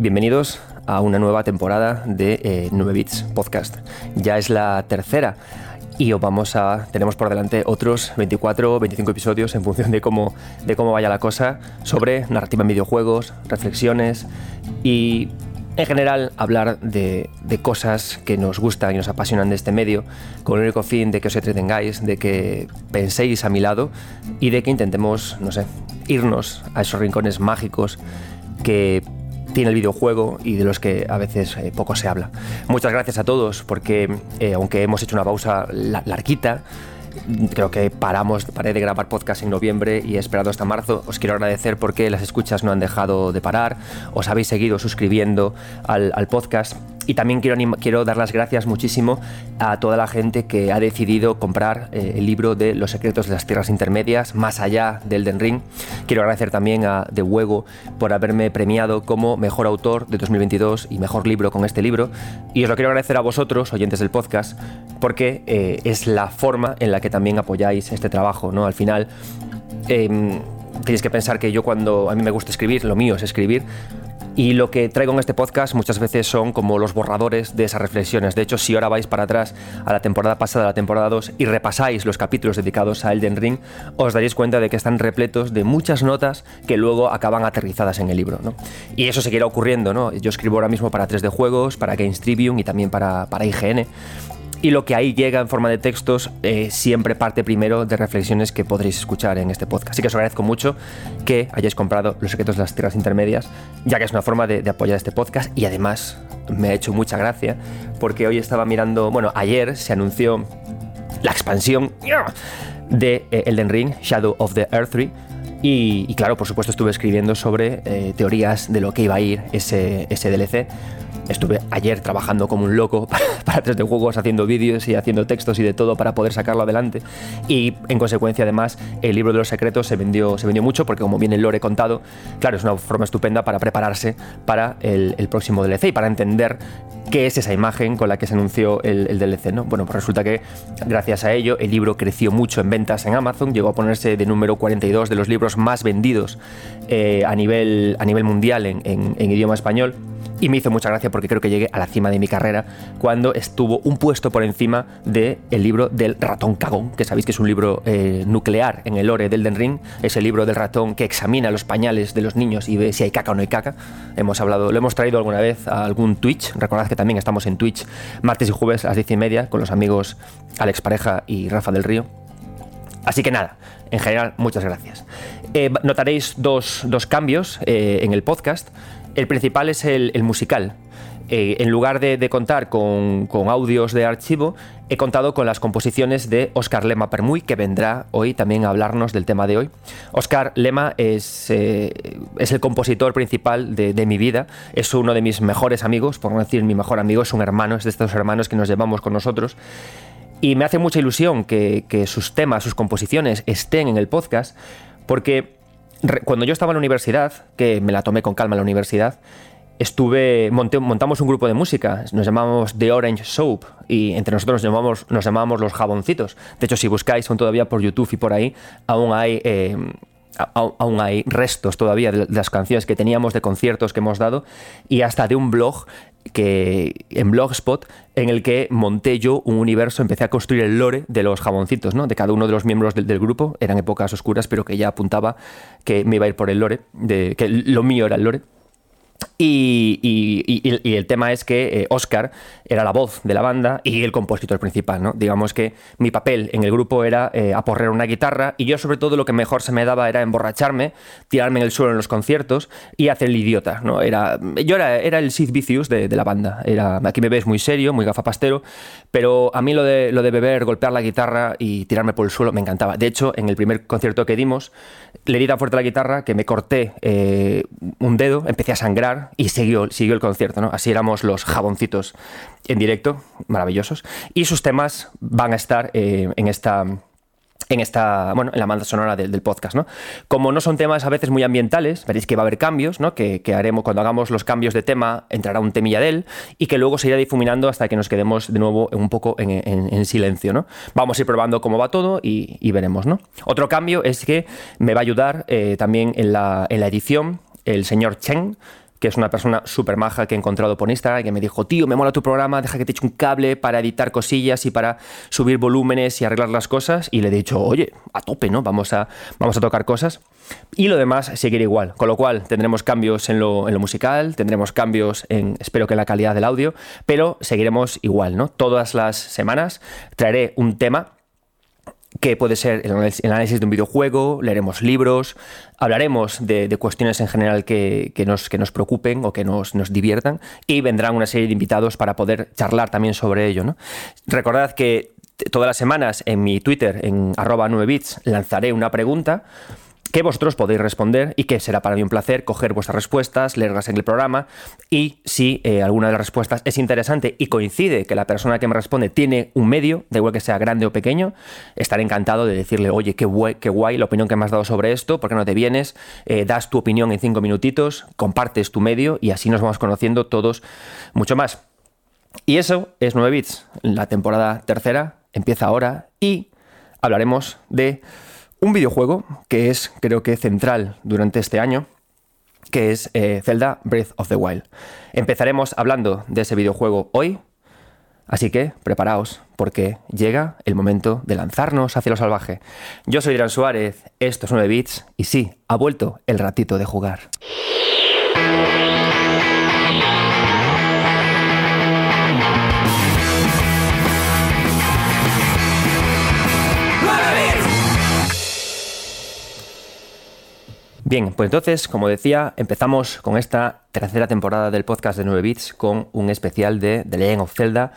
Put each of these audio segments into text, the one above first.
Bienvenidos a una nueva temporada de 9 eh, Bits Podcast. Ya es la tercera y os vamos a tenemos por delante otros 24 o 25 episodios en función de cómo de cómo vaya la cosa sobre narrativa en videojuegos, reflexiones y en general hablar de, cosas que nos gustan y nos apasionan de este medio, con el único fin de que os entretengáis, de que penséis a mi lado y de que intentemos, no sé, irnos a esos rincones mágicos que tiene el videojuego y de los que a veces eh, poco se habla. Muchas gracias a todos porque eh, aunque hemos hecho una pausa larguita, creo que paramos, paré de grabar podcast en noviembre y he esperado hasta marzo. Os quiero agradecer porque las escuchas no han dejado de parar, os habéis seguido suscribiendo al, al podcast y también quiero, quiero dar las gracias muchísimo a toda la gente que ha decidido comprar eh, el libro de Los secretos de las tierras intermedias, más allá del Den Ring. Quiero agradecer también a De Huego por haberme premiado como mejor autor de 2022 y mejor libro con este libro. Y os lo quiero agradecer a vosotros, oyentes del podcast, porque eh, es la forma en la que también apoyáis este trabajo. ¿no? Al final. Eh, tenéis que pensar que yo cuando a mí me gusta escribir, lo mío es escribir, y lo que traigo en este podcast muchas veces son como los borradores de esas reflexiones. De hecho, si ahora vais para atrás a la temporada pasada, a la temporada 2, y repasáis los capítulos dedicados a Elden Ring, os daréis cuenta de que están repletos de muchas notas que luego acaban aterrizadas en el libro. Y eso seguirá ocurriendo. ¿no? Yo escribo ahora mismo para 3D Juegos, para Games Tribune y también para, para IGN y lo que ahí llega en forma de textos eh, siempre parte primero de reflexiones que podréis escuchar en este podcast. Así que os agradezco mucho que hayáis comprado Los secretos de las tierras intermedias, ya que es una forma de, apoyar este podcast y además me ha hecho mucha gracia porque hoy estaba mirando, bueno, ayer se anunció la expansión de eh, Elden Ring, Shadow of the Earth 3. Y, claro, por supuesto estuve escribiendo sobre eh, teorías de lo que iba a ir ese, ese DLC Estuve ayer trabajando como un loco para, 3D Juegos, haciendo vídeos y haciendo textos y de todo para poder sacarlo adelante. Y en consecuencia, además, el libro de los secretos se vendió, se vendió mucho porque, como viene el lore contado, claro, es una forma estupenda para prepararse para el, próximo DLC y para entender qué es esa imagen con la que se anunció el, DLC. ¿no? Bueno, pues resulta que gracias a ello el libro creció mucho en ventas en Amazon, llegó a ponerse de número 42 de los libros más vendidos eh, a, nivel, a nivel mundial en idioma español y me hizo mucha gracia porque creo que llegué a la cima de mi carrera cuando estuvo un puesto por encima del el libro del ratón cagón, que sabéis que es un libro eh, nuclear en el lore del Den Ring, es el libro del ratón que examina los pañales de los niños y ve si hay caca o no hay caca. Hemos hablado, lo hemos traído alguna vez a algún Twitch, recordad que también estamos en Twitch martes y jueves a las diez y media con los amigos Alex Pareja y Rafa del Río. Así que nada, en general, muchas gracias. Eh, notaréis dos, cambios eh, en el podcast. El principal es el, musical. Eh, en lugar de, contar con, audios de archivo, he contado con las composiciones de Oscar Lema Permuy, que vendrá hoy también a hablarnos del tema de hoy. Oscar Lema es, eh, es el compositor principal de, mi vida, es uno de mis mejores amigos, por no decir mi mejor amigo, es un hermano, es de estos hermanos que nos llevamos con nosotros. Y me hace mucha ilusión que, que sus temas, sus composiciones estén en el podcast, porque cuando yo estaba en la universidad, que me la tomé con calma en la universidad, estuve montamos un grupo de música, nos llamamos The Orange Soap y entre nosotros nos llamamos, nos los jaboncitos. De hecho, si buscáis, son todavía por YouTube y por ahí, aún hay eh, aún hay restos todavía de las canciones que teníamos de conciertos que hemos dado y hasta de un blog que en Blogspot en el que monté yo un universo, empecé a construir el lore de los jaboncitos, ¿no? De cada uno de los miembros del, del, grupo, eran épocas oscuras, pero que ya apuntaba que me iba a ir por el lore, de, que lo mío era el lore. Y, el tema es que eh, Oscar era la voz de la banda y el compositor principal, ¿no? Digamos que mi papel en el grupo era eh, aporrear una guitarra y yo sobre todo lo que mejor se me daba era emborracharme, tirarme en el suelo en los conciertos y hacer el idiota, ¿no? Era, yo era, era el Sid Vicious de, la banda. Era, aquí me ves muy serio, muy gafapastero, pero a mí lo de, lo de beber, golpear la guitarra y tirarme por el suelo me encantaba. De hecho, en el primer concierto que dimos, le di tan fuerte a la guitarra que me corté eh, un dedo, empecé a sangrar y siguió, siguió el concierto. ¿no? Así éramos los jaboncitos en directo, maravillosos. Y sus temas van a estar eh, en esta en esta, bueno, en la banda sonora del, podcast, ¿no? Como no son temas a veces muy ambientales, veréis que va a haber cambios, ¿no? Que, haremos cuando hagamos los cambios de tema, entrará un temilla de él y que luego se irá difuminando hasta que nos quedemos de nuevo un poco en, silencio, ¿no? Vamos a ir probando cómo va todo y, veremos, ¿no? Otro cambio es que me va a ayudar eh, también en la, en la edición el señor Chen, que es una persona súper maja que he encontrado por Instagram, que me dijo, tío, me mola tu programa, deja que te eche un cable para editar cosillas y para subir volúmenes y arreglar las cosas. Y le he dicho, oye, a tope, ¿no? Vamos a, vamos a tocar cosas. Y lo demás seguirá igual. Con lo cual, tendremos cambios en lo, en lo musical, tendremos cambios en, espero que en la calidad del audio, pero seguiremos igual, ¿no? Todas las semanas traeré un tema que puede ser el análisis de un videojuego, leeremos libros, hablaremos de, cuestiones en general que, nos, que nos preocupen o que nos, nos, diviertan y vendrán una serie de invitados para poder charlar también sobre ello. ¿no? Recordad que todas las semanas en mi Twitter, en arroba 9bits, lanzaré una pregunta que vosotros podéis responder y que será para mí un placer coger vuestras respuestas, leerlas en el programa y si eh, alguna de las respuestas es interesante y coincide que la persona que me responde tiene un medio, da igual que sea grande o pequeño, estaré encantado de decirle, oye, qué guay, qué guay la opinión que me has dado sobre esto, ¿por qué no te vienes? Eh, das tu opinión en cinco minutitos, compartes tu medio y así nos vamos conociendo todos mucho más. Y eso es 9 bits. La temporada tercera empieza ahora y hablaremos de un videojuego que es, creo que, central durante este año, que es eh, Zelda Breath of the Wild. Empezaremos hablando de ese videojuego hoy, así que preparaos, porque llega el momento de lanzarnos hacia lo salvaje. Yo soy Irán Suárez, esto es 9 bits, y sí, ha vuelto el ratito de jugar. Bien, pues entonces, como decía, empezamos con esta tercera temporada del podcast de 9 bits con un especial de The Legend of Zelda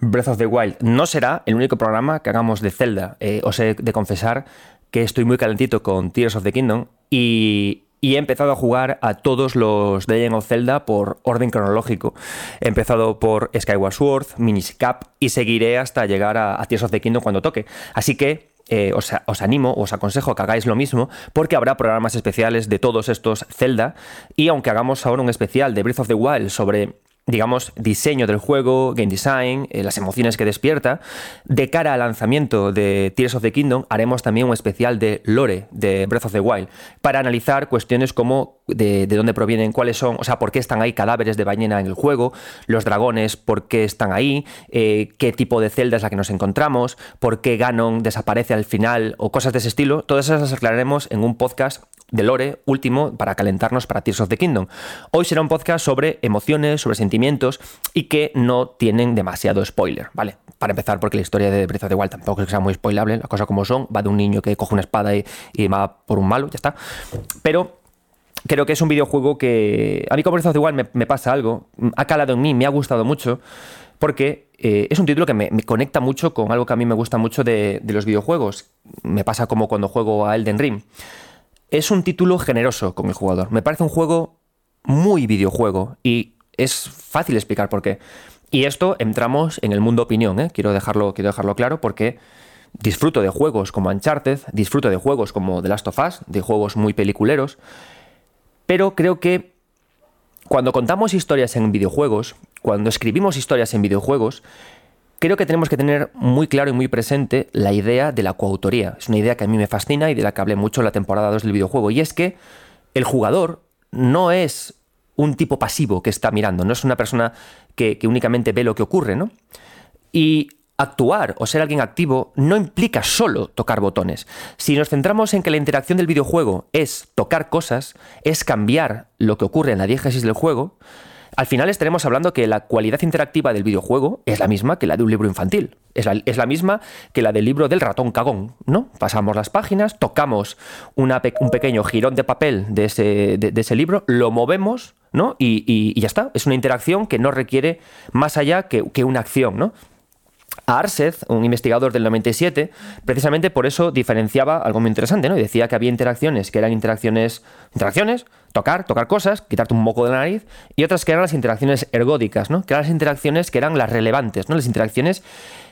Breath of the Wild. No será el único programa que hagamos de Zelda. Eh, os he de confesar que estoy muy calentito con Tears of the Kingdom y, he empezado a jugar a todos los The Legend of Zelda por orden cronológico. He empezado por Skyward Sword, Minish Cap y seguiré hasta llegar a Tears of the Kingdom cuando toque. Así que eh, os, os, animo, os aconsejo que hagáis lo mismo, porque habrá programas especiales de todos estos Zelda. Y aunque hagamos ahora un especial de Breath of the Wild sobre digamos, diseño del juego, game design, eh, las emociones que despierta. De cara al lanzamiento de Tears of the Kingdom, haremos también un especial de lore de Breath of the Wild, para analizar cuestiones como de, dónde provienen, cuáles son, o sea, por qué están ahí cadáveres de ballena en el juego, los dragones, por qué están ahí, eh, qué tipo de celda es la que nos encontramos, por qué Ganon desaparece al final o cosas de ese estilo. Todas esas las aclararemos en un podcast de Lore último para calentarnos para Tears of the Kingdom. Hoy será un podcast sobre emociones, sobre sentimientos y que no tienen demasiado spoiler, ¿vale? Para empezar, porque la historia de Breath of the Wild tampoco es que sea muy spoilable, las cosas como son, va de un niño que coge una espada y, va por un malo, ya está. Pero creo que es un videojuego que a mí con Breath of the Wild me, pasa algo, ha calado en mí, me ha gustado mucho, porque eh, es un título que me, conecta mucho con algo que a mí me gusta mucho de, de los videojuegos. Me pasa como cuando juego a Elden Ring es un título generoso con el jugador. Me parece un juego muy videojuego y es fácil explicar por qué. Y esto entramos en el mundo opinión, ¿eh? quiero, dejarlo, quiero dejarlo claro porque disfruto de juegos como Uncharted, disfruto de juegos como The Last of Us, de juegos muy peliculeros, pero creo que cuando contamos historias en videojuegos, cuando escribimos historias en videojuegos, creo que tenemos que tener muy claro y muy presente la idea de la coautoría. Es una idea que a mí me fascina y de la que hablé mucho en la temporada 2 del videojuego. Y es que el jugador no es un tipo pasivo que está mirando, no es una persona que, únicamente ve lo que ocurre, ¿no? Y actuar o ser alguien activo no implica solo tocar botones. Si nos centramos en que la interacción del videojuego es tocar cosas, es cambiar lo que ocurre en la diégesis del juego, al final estaremos hablando que la cualidad interactiva del videojuego es la misma que la de un libro infantil. Es la, misma que la del libro del ratón cagón, ¿no? Pasamos las páginas, tocamos un pequeño jirón de papel de ese, libro, lo movemos, ¿no? Y, ya está. Es una interacción que no requiere más allá que, que una acción, ¿no? A Arseth, un investigador del 97, precisamente por eso diferenciaba algo muy interesante, ¿no? Y decía que había interacciones que eran interacciones, interacciones, tocar, tocar cosas, quitarte un moco de la nariz, y otras que eran las interacciones ergódicas, ¿no? Que eran las interacciones que eran las relevantes, ¿no? Las interacciones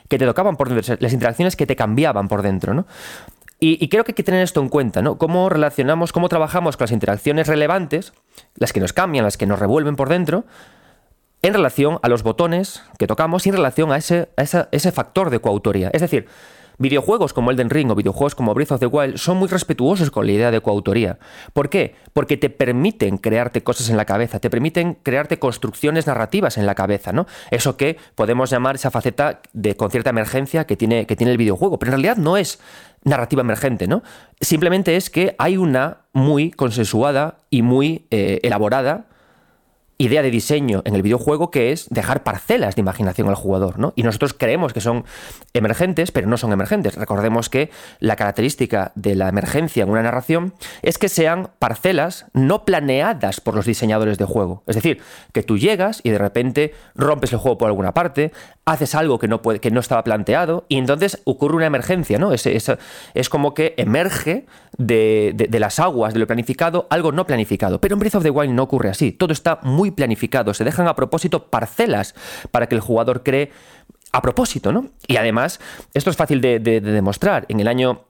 que te tocaban por dentro, las interacciones que te cambiaban por dentro, ¿no? Y, creo que hay que tener esto en cuenta, ¿no? Cómo relacionamos, cómo trabajamos con las interacciones relevantes, las que nos cambian, las que nos revuelven por dentro, en relación a los botones que tocamos y en relación a ese, ese factor de coautoría. Es decir, videojuegos como Elden Ring o videojuegos como Breath of the Wild son muy respetuosos con la idea de coautoría. ¿Por qué? Porque te permiten crearte cosas en la cabeza, te permiten crearte construcciones narrativas en la cabeza, ¿no? Eso que podemos llamar esa faceta de con cierta emergencia que tiene, que tiene el videojuego. Pero en realidad no es narrativa emergente, ¿no? Simplemente es que hay una muy consensuada y muy eh, elaborada idea de diseño en el videojuego que es dejar parcelas de imaginación al jugador, ¿no? Y nosotros creemos que son emergentes, pero no son emergentes. Recordemos que la característica de la emergencia en una narración es que sean parcelas no planeadas por los diseñadores de juego. Es decir, que tú llegas y de repente rompes el juego por alguna parte, haces algo que no, puede, que no estaba planteado y entonces ocurre una emergencia, ¿no? Es, es, como que emerge de, de, las aguas de lo planificado algo no planificado. Pero en Breath of the Wild no ocurre así. Todo está muy planificado. Se dejan a propósito parcelas para que el jugador cree a propósito, ¿no? Y además, esto es fácil de, demostrar. En el año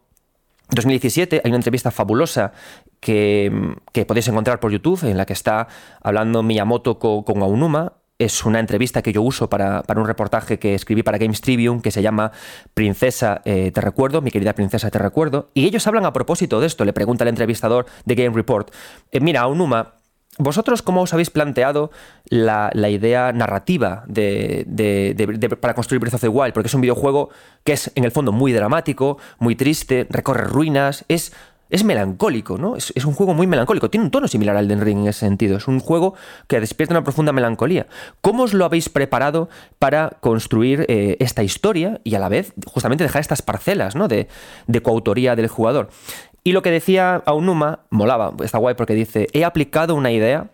2017 hay una entrevista fabulosa que, que, podéis encontrar por YouTube en la que está hablando Miyamoto con, con Aonuma es una entrevista que yo uso para, un reportaje que escribí para Games Tribune que se llama Princesa eh, Te Recuerdo, mi querida Princesa Te Recuerdo. Y ellos hablan a propósito de esto. Le pregunta el entrevistador de Game Report: eh, Mira, Aonuma, ¿Vosotros cómo os habéis planteado la, idea narrativa de, para construir Breath of the Wild? Porque es un videojuego que es en el fondo muy dramático, muy triste, recorre ruinas, es es melancólico, ¿no? Es, un juego muy melancólico. Tiene un tono similar al Den Ring en ese sentido. Es un juego que despierta una profunda melancolía. ¿Cómo os lo habéis preparado para construir eh, esta historia y a la vez justamente dejar estas parcelas ¿no? de, de coautoría del jugador? Y lo que decía Aonuma molaba, está guay porque dice, he aplicado una idea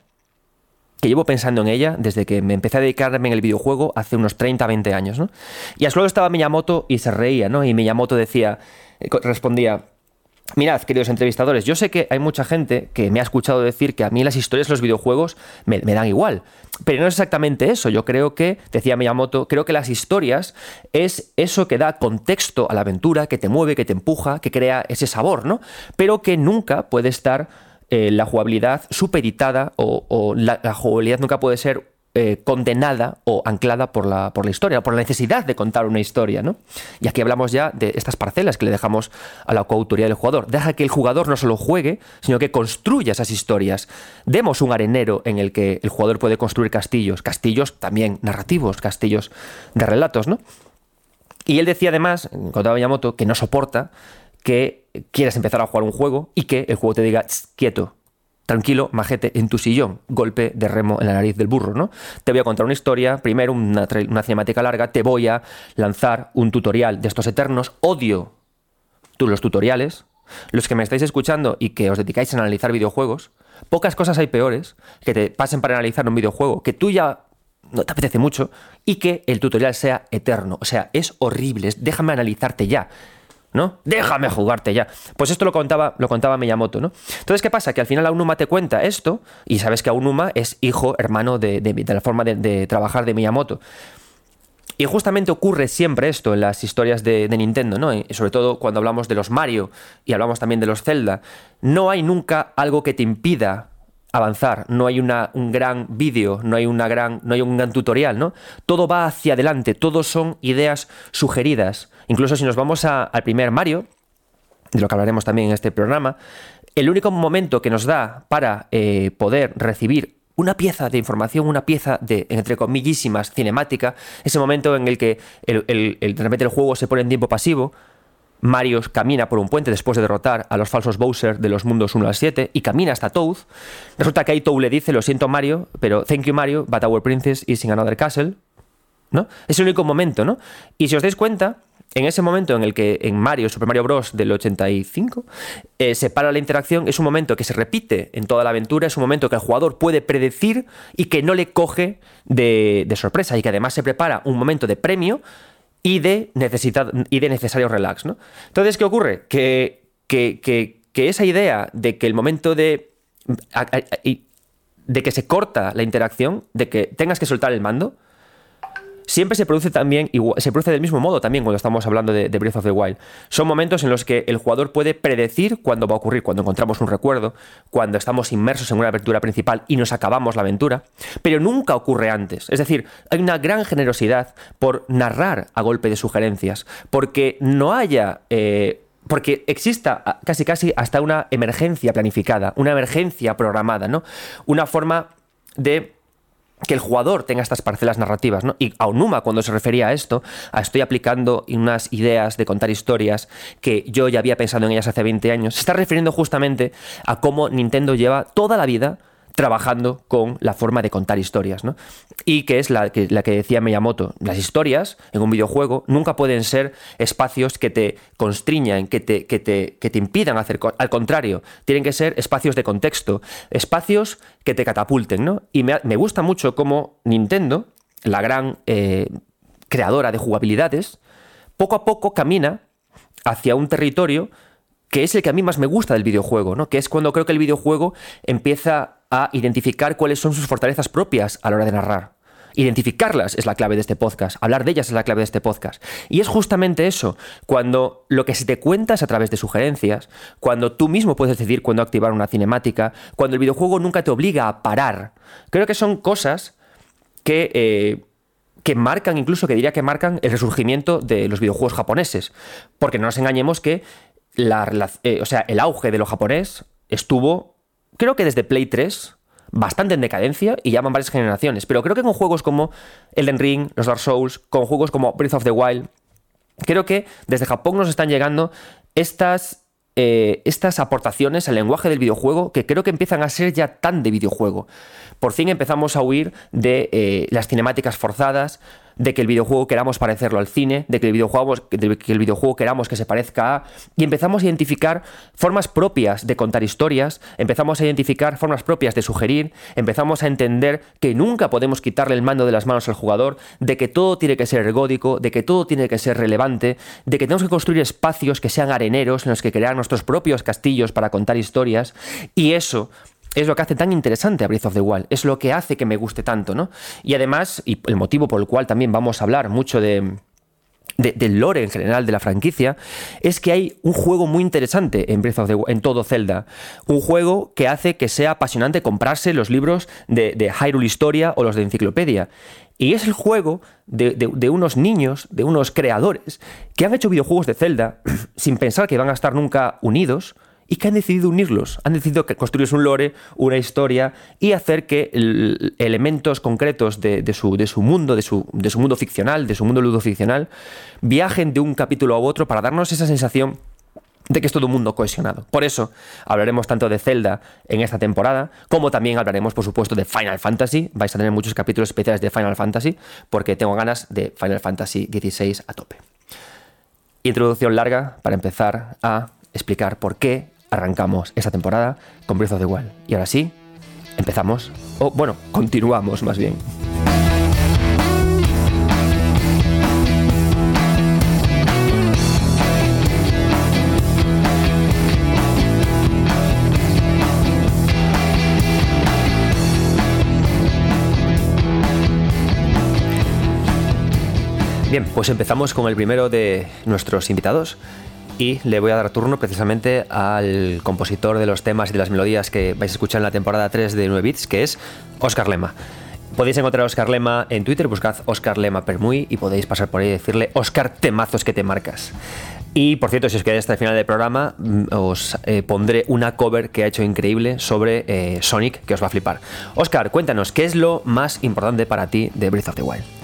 que llevo pensando en ella desde que me empecé a dedicarme en el videojuego hace unos 30, 20 años, ¿no? Y a su lado estaba Miyamoto y se reía, ¿no? Y Miyamoto decía, eh, respondía, Mirad, queridos entrevistadores, yo sé que hay mucha gente que me ha escuchado decir que a mí las historias de los videojuegos me, dan igual. Pero no es exactamente eso. Yo creo que, decía Miyamoto, creo que las historias es eso que da contexto a la aventura, que te mueve, que te empuja, que crea ese sabor, ¿no? Pero que nunca puede estar eh, la jugabilidad supeditada o, la, la, jugabilidad nunca puede ser eh, condenada o anclada por la, por la historia, por la necesidad de contar una historia. ¿no? Y aquí hablamos ya de estas parcelas que le dejamos a la coautoría del jugador. Deja que el jugador no solo juegue, sino que construya esas historias. Demos un arenero en el que el jugador puede construir castillos, castillos también narrativos, castillos de relatos. ¿no? Y él decía además, contaba Miyamoto, que no soporta que quieras empezar a jugar un juego y que el juego te diga, quieto, tranquilo, majete, en tu sillón, golpe de remo en la nariz del burro, ¿no? Te voy a contar una historia, primero una, cinemática larga, te voy a lanzar un tutorial de estos eternos, odio tú los tutoriales, los que me estáis escuchando y que os dedicáis a analizar videojuegos, pocas cosas hay peores que te pasen para analizar un videojuego que tú ya no te apetece mucho y que el tutorial sea eterno. O sea, es horrible, déjame analizarte ya. ¿No? Déjame jugarte ya. Pues esto lo contaba, lo contaba Miyamoto, ¿no? Entonces, ¿qué pasa? Que al final Aonuma te cuenta esto, y sabes que Aonuma es hijo, hermano de, la forma de, trabajar de Miyamoto. Y justamente ocurre siempre esto en las historias de, Nintendo, ¿no? Y sobre todo cuando hablamos de los Mario y hablamos también de los Zelda. No hay nunca algo que te impida avanzar, no hay una, un gran vídeo, no hay una gran, no hay un gran tutorial, ¿no? Todo va hacia adelante, todo son ideas sugeridas. Incluso si nos vamos al primer Mario, de lo que hablaremos también en este programa, el único momento que nos da para eh, poder recibir una pieza de información, una pieza de, entre comillísimas, cinemática, ese momento en el que el, el, repente el juego se pone en tiempo pasivo, Mario camina por un puente después de derrotar a los falsos Bowser de los mundos 1 al 7 y camina hasta Toad. Resulta que ahí Toad le dice, lo siento Mario, pero thank you Mario, but our princess is in another castle. ¿No? Es el único momento, ¿no? Y si os dais cuenta, en ese momento en el que en Mario, Super Mario Bros. del 85, eh, se para la interacción, es un momento que se repite en toda la aventura, es un momento que el jugador puede predecir y que no le coge de sorpresa y que además se prepara un momento de premio y de, y de necesario relax. ¿no? Entonces, ¿qué ocurre? Que, que, esa idea de que el momento de, de que se corta la interacción, de que tengas que soltar el mando, siempre se produce también, se produce del mismo modo también cuando estamos hablando de, Breath of the Wild. Son momentos en los que el jugador puede predecir cuándo va a ocurrir, cuando encontramos un recuerdo, cuando estamos inmersos en una aventura principal y nos acabamos la aventura, pero nunca ocurre antes. Es decir, hay una gran generosidad por narrar a golpe de sugerencias, porque no haya... Eh, porque exista casi casi hasta una emergencia planificada, una emergencia programada, ¿no? Una forma de que el jugador tenga estas parcelas narrativas, ¿no? Y Aonuma, cuando se refería a esto, a estoy aplicando unas ideas de contar historias que yo ya había pensado en ellas hace 20 años, se está refiriendo justamente a cómo Nintendo lleva toda la vida trabajando con la forma de contar historias, ¿no? Y que es la que, decía Miyamoto, las historias en un videojuego nunca pueden ser espacios que te constriñan, que te, que te, que te impidan hacer... Al contrario, tienen que ser espacios de contexto, espacios que te catapulten, ¿no? Y me, gusta mucho cómo Nintendo, la gran eh, creadora de jugabilidades, poco a poco camina hacia un territorio que es el que a mí más me gusta del videojuego, ¿no? Que es cuando creo que el videojuego empieza a identificar cuáles son sus fortalezas propias a la hora de narrar. Identificarlas es la clave de este podcast, hablar de ellas es la clave de este podcast. Y es justamente eso, cuando lo que se te cuenta es a través de sugerencias, cuando tú mismo puedes decidir cuándo activar una cinemática, cuando el videojuego nunca te obliga a parar. Creo que son cosas que... Eh, que marcan, incluso que diría que marcan el resurgimiento de los videojuegos japoneses. Porque no nos engañemos que la, eh, o sea, el auge de lo japonés estuvo creo que desde Play 3, bastante en decadencia y llaman varias generaciones. Pero creo que con juegos como Elden Ring, los Dark Souls, con juegos como Breath of the Wild, creo que desde Japón nos están llegando estas, eh, estas aportaciones al lenguaje del videojuego que creo que empiezan a ser ya tan de videojuego. Por fin empezamos a huir de eh, las cinemáticas forzadas, de que el videojuego queramos parecerlo al cine, de que el videojuego, que el videojuego queramos que se parezca a... Y empezamos a identificar formas propias de contar historias, empezamos a identificar formas propias de sugerir, empezamos a entender que nunca podemos quitarle el mando de las manos al jugador, de que todo tiene que ser ergódico, de que todo tiene que ser relevante, de que tenemos que construir espacios que sean areneros en los que crear nuestros propios castillos para contar historias. Y eso es lo que hace tan interesante a Breath of the Wild, es lo que hace que me guste tanto, ¿no? Y además, y el motivo por el cual también vamos a hablar mucho de, del lore en general de la franquicia, es que hay un juego muy interesante en Breath of the en todo Zelda. Un juego que hace que sea apasionante comprarse los libros de, de Hyrule Historia o los de Enciclopedia. Y es el juego de, de, unos niños, de unos creadores, que han hecho videojuegos de Zelda sin pensar que van a estar nunca unidos, y que han decidido unirlos, han decidido construir un lore, una historia y hacer que elementos concretos de, su, de, su, mundo, de su, de su mundo ficcional, de su mundo ludoficcional, viajen de un capítulo a otro para darnos esa sensación de que es todo un mundo cohesionado. Por eso hablaremos tanto de Zelda en esta temporada, como también hablaremos, por supuesto, de Final Fantasy. Vais a tener muchos capítulos especiales de Final Fantasy, porque tengo ganas de Final Fantasy XVI a tope. Introducción larga para empezar a explicar por qué arrancamos esta temporada con Breath of the Wild. Y ahora sí, empezamos, o bueno, continuamos más bien. Bien, pues empezamos con el primero de nuestros invitados, y le voy a dar turno precisamente al compositor de los temas y de las melodías que vais a escuchar en la temporada 3 de 9 Bits, que es Oscar Lema. Podéis encontrar a Oscar Lema en Twitter, buscad Oscar Lema Permuy y podéis pasar por ahí y decirle Oscar temazos que te marcas. Y por cierto, si os quedáis hasta el final del programa, mm, os eh, pondré una cover que ha hecho increíble sobre eh, Sonic que os va a flipar. Oscar, cuéntanos, ¿qué es lo más importante para ti de Breath of the Wild?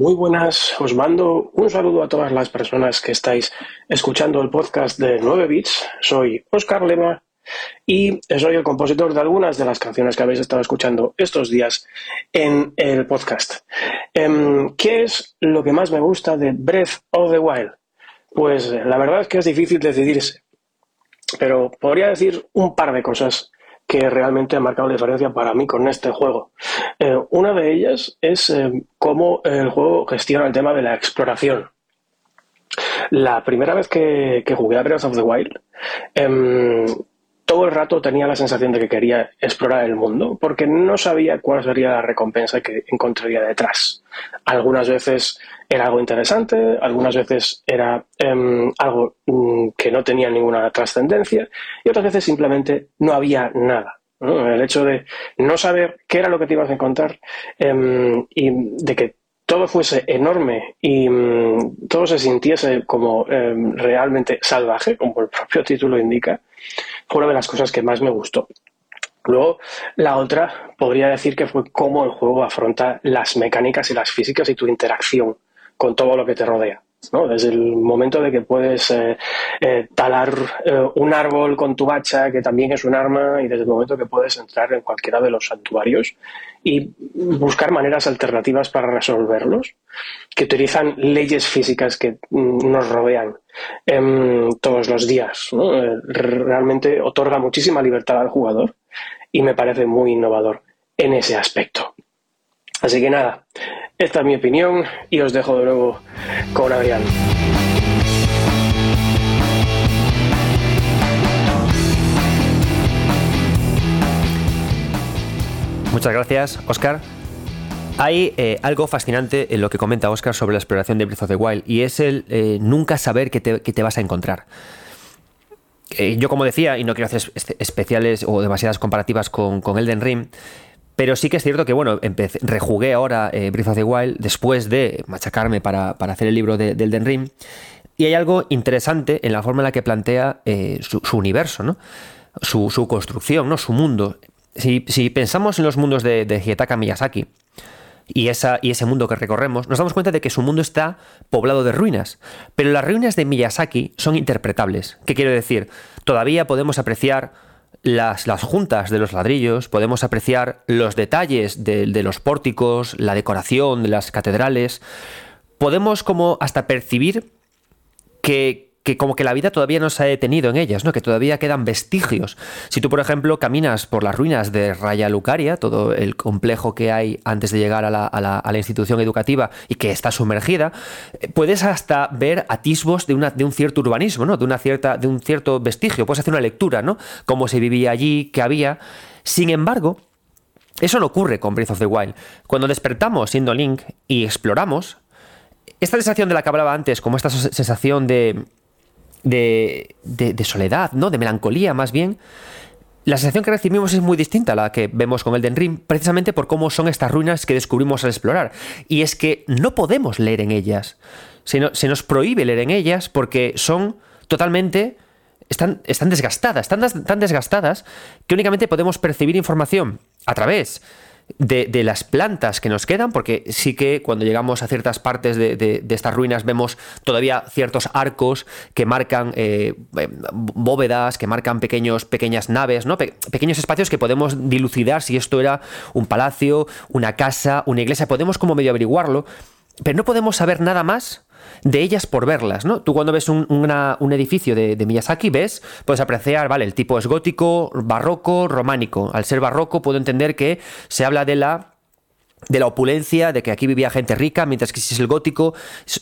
Muy buenas, os mando un saludo a todas las personas que estáis escuchando el podcast de 9 bits. Soy Oscar Lema y soy el compositor de algunas de las canciones que habéis estado escuchando estos días en el podcast. Em, ¿Qué es lo que más me gusta de Breath of the Wild? Pues la verdad es que es difícil decidirse, pero podría decir un par de cosas que realmente ha marcado la diferencia para mí con este juego. Eh, una de ellas es eh, cómo el juego gestiona el tema de la exploración. La primera vez que, jugué a Breath of the Wild, em, todo el rato tenía la sensación de que quería explorar el mundo, porque no sabía cuál sería la recompensa que encontraría detrás. Algunas veces era algo interesante, algunas veces era em, algo mm, que no tenía ninguna trascendencia y otras veces simplemente no había nada. El hecho de no saber qué era lo que te ibas a encontrar em, y de que todo fuese enorme y mm, todo se sintiese como em, realmente salvaje, como el propio título indica, fue una de las cosas que más me gustó. Luego, la otra podría decir que fue cómo el juego afronta las mecánicas y las físicas y tu interacción con todo lo que te rodea. Desde el momento de que puedes eh, eh, talar eh, un árbol con tu hacha, que también es un arma, y desde el momento que puedes entrar en cualquiera de los santuarios y buscar maneras alternativas para resolverlos, que utilizan leyes físicas que mm, nos rodean em, todos los días. Realmente otorga muchísima libertad al jugador y me parece muy innovador en ese aspecto. Así que nada, esta es mi opinión y os dejo de nuevo con Adrián. Muchas gracias, Oscar. Hay eh, algo fascinante en lo que comenta Oscar sobre la exploración de Breath of the Wild y es el eh, nunca saber qué te, vas a encontrar. Eh, yo, como decía, y no quiero hacer especiales o demasiadas comparativas con, con Elden Ring, pero sí que es cierto que, bueno, rejugué ahora eh, Breath of the Wild después de machacarme para, hacer el libro de, del Den Ring. Y hay algo interesante en la forma en la que plantea eh, su, universo, ¿no? Su, construcción, ¿no? Su mundo. Si, pensamos en los mundos de, de Hidetaka Miyazaki, y, esa, y, ese mundo que recorremos, nos damos cuenta de que su mundo está poblado de ruinas. Pero las ruinas de Miyazaki son interpretables. ¿Qué quiero decir? Todavía podemos apreciar las, juntas de los ladrillos, podemos apreciar los detalles de, de los pórticos, la decoración de las catedrales, podemos como hasta percibir que, que como que la vida todavía no se ha detenido en ellas, ¿no? que todavía quedan vestigios. Si tú, por ejemplo, caminas por las ruinas de Raya Lucaria, todo el complejo que hay antes de llegar a la, institución educativa y que está sumergida, eh, puedes hasta ver atisbos de, una, de un cierto urbanismo, ¿no? de, una cierta, de un cierto vestigio. Puedes hacer una lectura, ¿no? Cómo se vivía allí, qué había. Sin embargo, eso no ocurre con Breath of the Wild. Cuando despertamos siendo Link y exploramos, esta sensación de la que hablaba antes, como esta sensación de, de, soledad, ¿no? De melancolía más bien. La sensación que recibimos es muy distinta a la que vemos con Elden Ring, precisamente por cómo son estas ruinas que descubrimos al explorar. Y es que no podemos leer en ellas. Se, se nos prohíbe leer en ellas porque son totalmente... Están, están desgastadas, están tan desgastadas que únicamente podemos percibir información a través de, las plantas que nos quedan, porque sí que cuando llegamos a ciertas partes de, estas ruinas vemos todavía ciertos arcos que marcan eh, eh, bóvedas, que marcan pequeños, pequeñas naves, ¿no? pequeños espacios que podemos dilucidar si esto era un palacio, una casa, una iglesia, podemos como medio averiguarlo, pero no podemos saber nada más de ellas por verlas, ¿no? Tú cuando ves un, edificio de, de, Miyazaki, ves, puedes apreciar, vale, el tipo es gótico, barroco, románico. Al ser barroco puedo entender que se habla de la de la opulencia, de que aquí vivía gente rica, mientras que si es el gótico,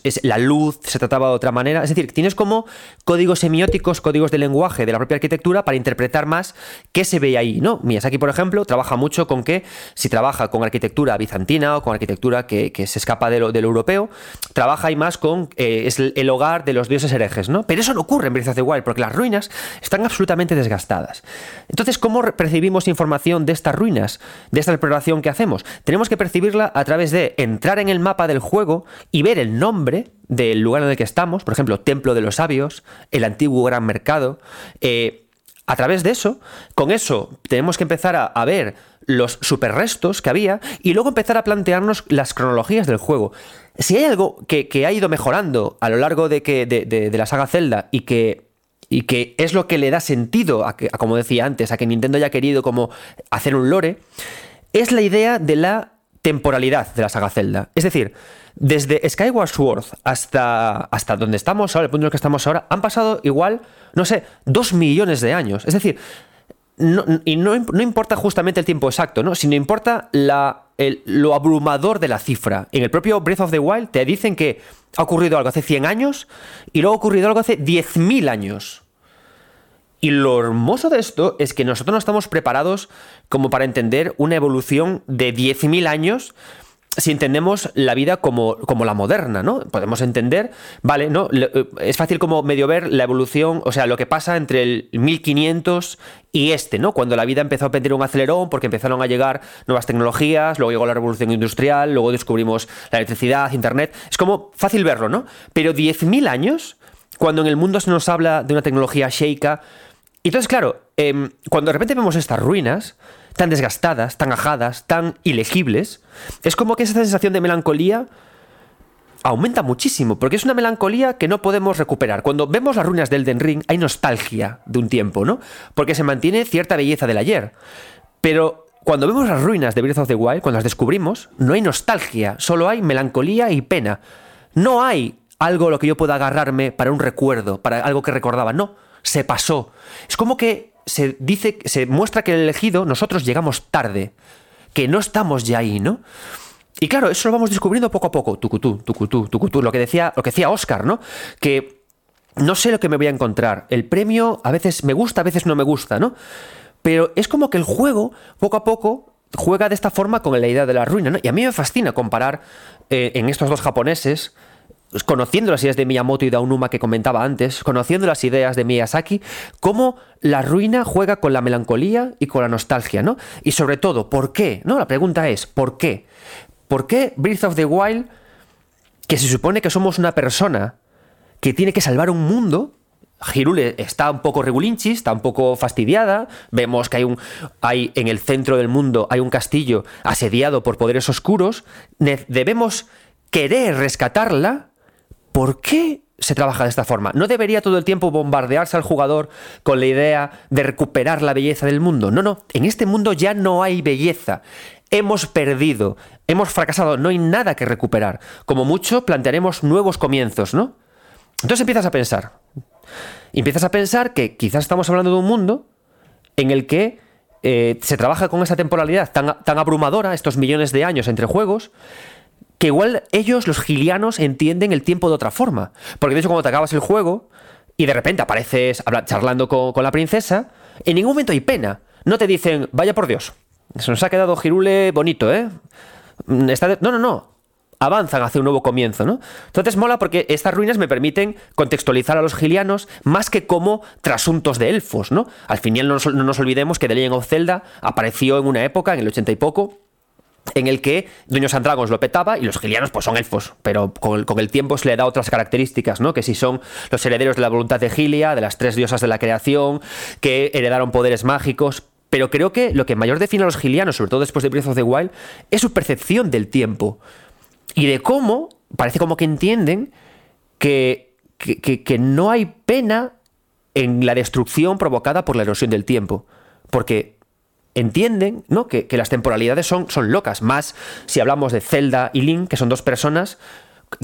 es, la luz se trataba de otra manera. Es decir, tienes como códigos semióticos, códigos de lenguaje de la propia arquitectura para interpretar más qué se ve ahí, ¿no? Miyazaki, por ejemplo, trabaja mucho con que si trabaja con arquitectura bizantina o con arquitectura que, se escapa de lo, europeo, trabaja ahí más con eh, es el, hogar de los dioses herejes, ¿no? Pero eso no ocurre en Breath of the Wild, porque las ruinas están absolutamente desgastadas. Entonces, ¿cómo percibimos información de estas ruinas, de esta exploración que hacemos? Tenemos que percibirla a través de entrar en el mapa del juego y ver el nombre del lugar en el que estamos, por ejemplo, Templo de los Sabios, el antiguo Gran Mercado. Eh, a través de eso, con eso tenemos que empezar a, ver los superrestos que había y luego empezar a plantearnos las cronologías del juego. Si hay algo que, ha ido mejorando a lo largo de, que, de, la saga Zelda y que y que es lo que le da sentido a, que, como decía antes, a que Nintendo haya querido como hacer un lore, es la idea de la temporalidad de la saga Zelda. Es decir, desde Skyward Sword hasta, hasta donde estamos ahora, el punto en el que estamos ahora, han pasado igual, no sé, dos millones de años. Es decir, y no, importa justamente el tiempo exacto, ¿no? sino importa la, lo abrumador de la cifra. En el propio Breath of the Wild te dicen que ha ocurrido algo hace 100 años y luego ha ocurrido algo hace 10.000 años. Y lo hermoso de esto es que nosotros no estamos preparados como para entender una evolución de 10.000 años si entendemos la vida como, como, la moderna, ¿no? Podemos entender, vale, ¿no? Es fácil como medio ver la evolución, o sea, lo que pasa entre el 1500 y este, ¿no? Cuando la vida empezó a pedir un acelerón porque empezaron a llegar nuevas tecnologías, luego llegó la revolución industrial, luego descubrimos la electricidad, internet. Es como fácil verlo, ¿no? Pero 10.000 años, cuando en el mundo se nos habla de una tecnología sheika, entonces, claro, em, cuando de repente vemos estas ruinas, tan desgastadas, tan ajadas, tan ilegibles, es como que esa sensación de melancolía aumenta muchísimo, porque es una melancolía que no podemos recuperar. Cuando vemos las ruinas del Den Ring, hay nostalgia de un tiempo, ¿no? Porque se mantiene cierta belleza del ayer. Pero cuando vemos las ruinas de Breath of the Wild, cuando las descubrimos, no hay nostalgia, solo hay melancolía y pena. No hay algo a lo que yo pueda agarrarme para un recuerdo, para algo que recordaba, no, se pasó. Es como que se dice, se muestra que el elegido, nosotros llegamos tarde, que no estamos ya ahí, ¿no? Y claro, eso lo vamos descubriendo poco a poco, tucutú, tucutú, tucutú, lo que decía, lo que decía Oscar, ¿no? Que no sé lo que me voy a encontrar. El premio a veces me gusta, a veces no me gusta, ¿no? Pero es como que el juego, poco a poco, juega de esta forma con la idea de la ruina, ¿no? Y a mí me fascina comparar eh, en estos dos japoneses conociendo las ideas de Miyamoto y Daunuma que comentaba antes, conociendo las ideas de Miyazaki, cómo la ruina juega con la melancolía y con la nostalgia, ¿no? Y sobre todo, ¿por qué? ¿No? La pregunta es, ¿por qué? ¿Por qué Breath of the Wild, que se supone que somos una persona que tiene que salvar un mundo, Hirule está un poco regulinchis, está un poco fastidiada. Vemos que hay un. hay en el centro del mundo hay un castillo asediado por poderes oscuros. Debemos querer rescatarla ¿por qué se trabaja de esta forma? ¿No debería todo el tiempo bombardearse al jugador con la idea de recuperar la belleza del mundo? No, no, en este mundo ya no hay belleza. Hemos perdido, hemos fracasado, no hay nada que recuperar. Como mucho, plantearemos nuevos comienzos, ¿no? Entonces empiezas a pensar. Empiezas a pensar que quizás estamos hablando de un mundo en el que eh, se trabaja con esa temporalidad tan, tan abrumadora, estos millones de años entre juegos, que igual ellos, los gilianos, entienden el tiempo de otra forma. Porque de hecho, cuando te acabas el juego y de repente apareces charlando con, la princesa, en ningún momento hay pena. No te dicen, vaya por Dios, se nos ha quedado Girule bonito, ¿eh? Mm, no, no, no. Avanzan hacia un nuevo comienzo, ¿no? Entonces mola porque estas ruinas me permiten contextualizar a los gilianos más que como trasuntos de elfos, ¿no? Al final no nos, no nos olvidemos que The Legend of Zelda apareció en una época, en el ochenta y poco, en el que Dungeons and Dragons lo petaba y los gilianos pues son elfos, pero con el, tiempo se le da otras características, ¿no? Que si son los herederos de la voluntad de Gilia, de las tres diosas de la creación, que heredaron poderes mágicos, pero creo que lo que mayor define a los gilianos, sobre todo después de Breath of the Wild, es su percepción del tiempo. Y de cómo, parece como que entienden que, que no hay pena en la destrucción provocada por la erosión del tiempo, porque entienden ¿no? que, las temporalidades son, son locas, más si hablamos de Zelda y Link, que son dos personas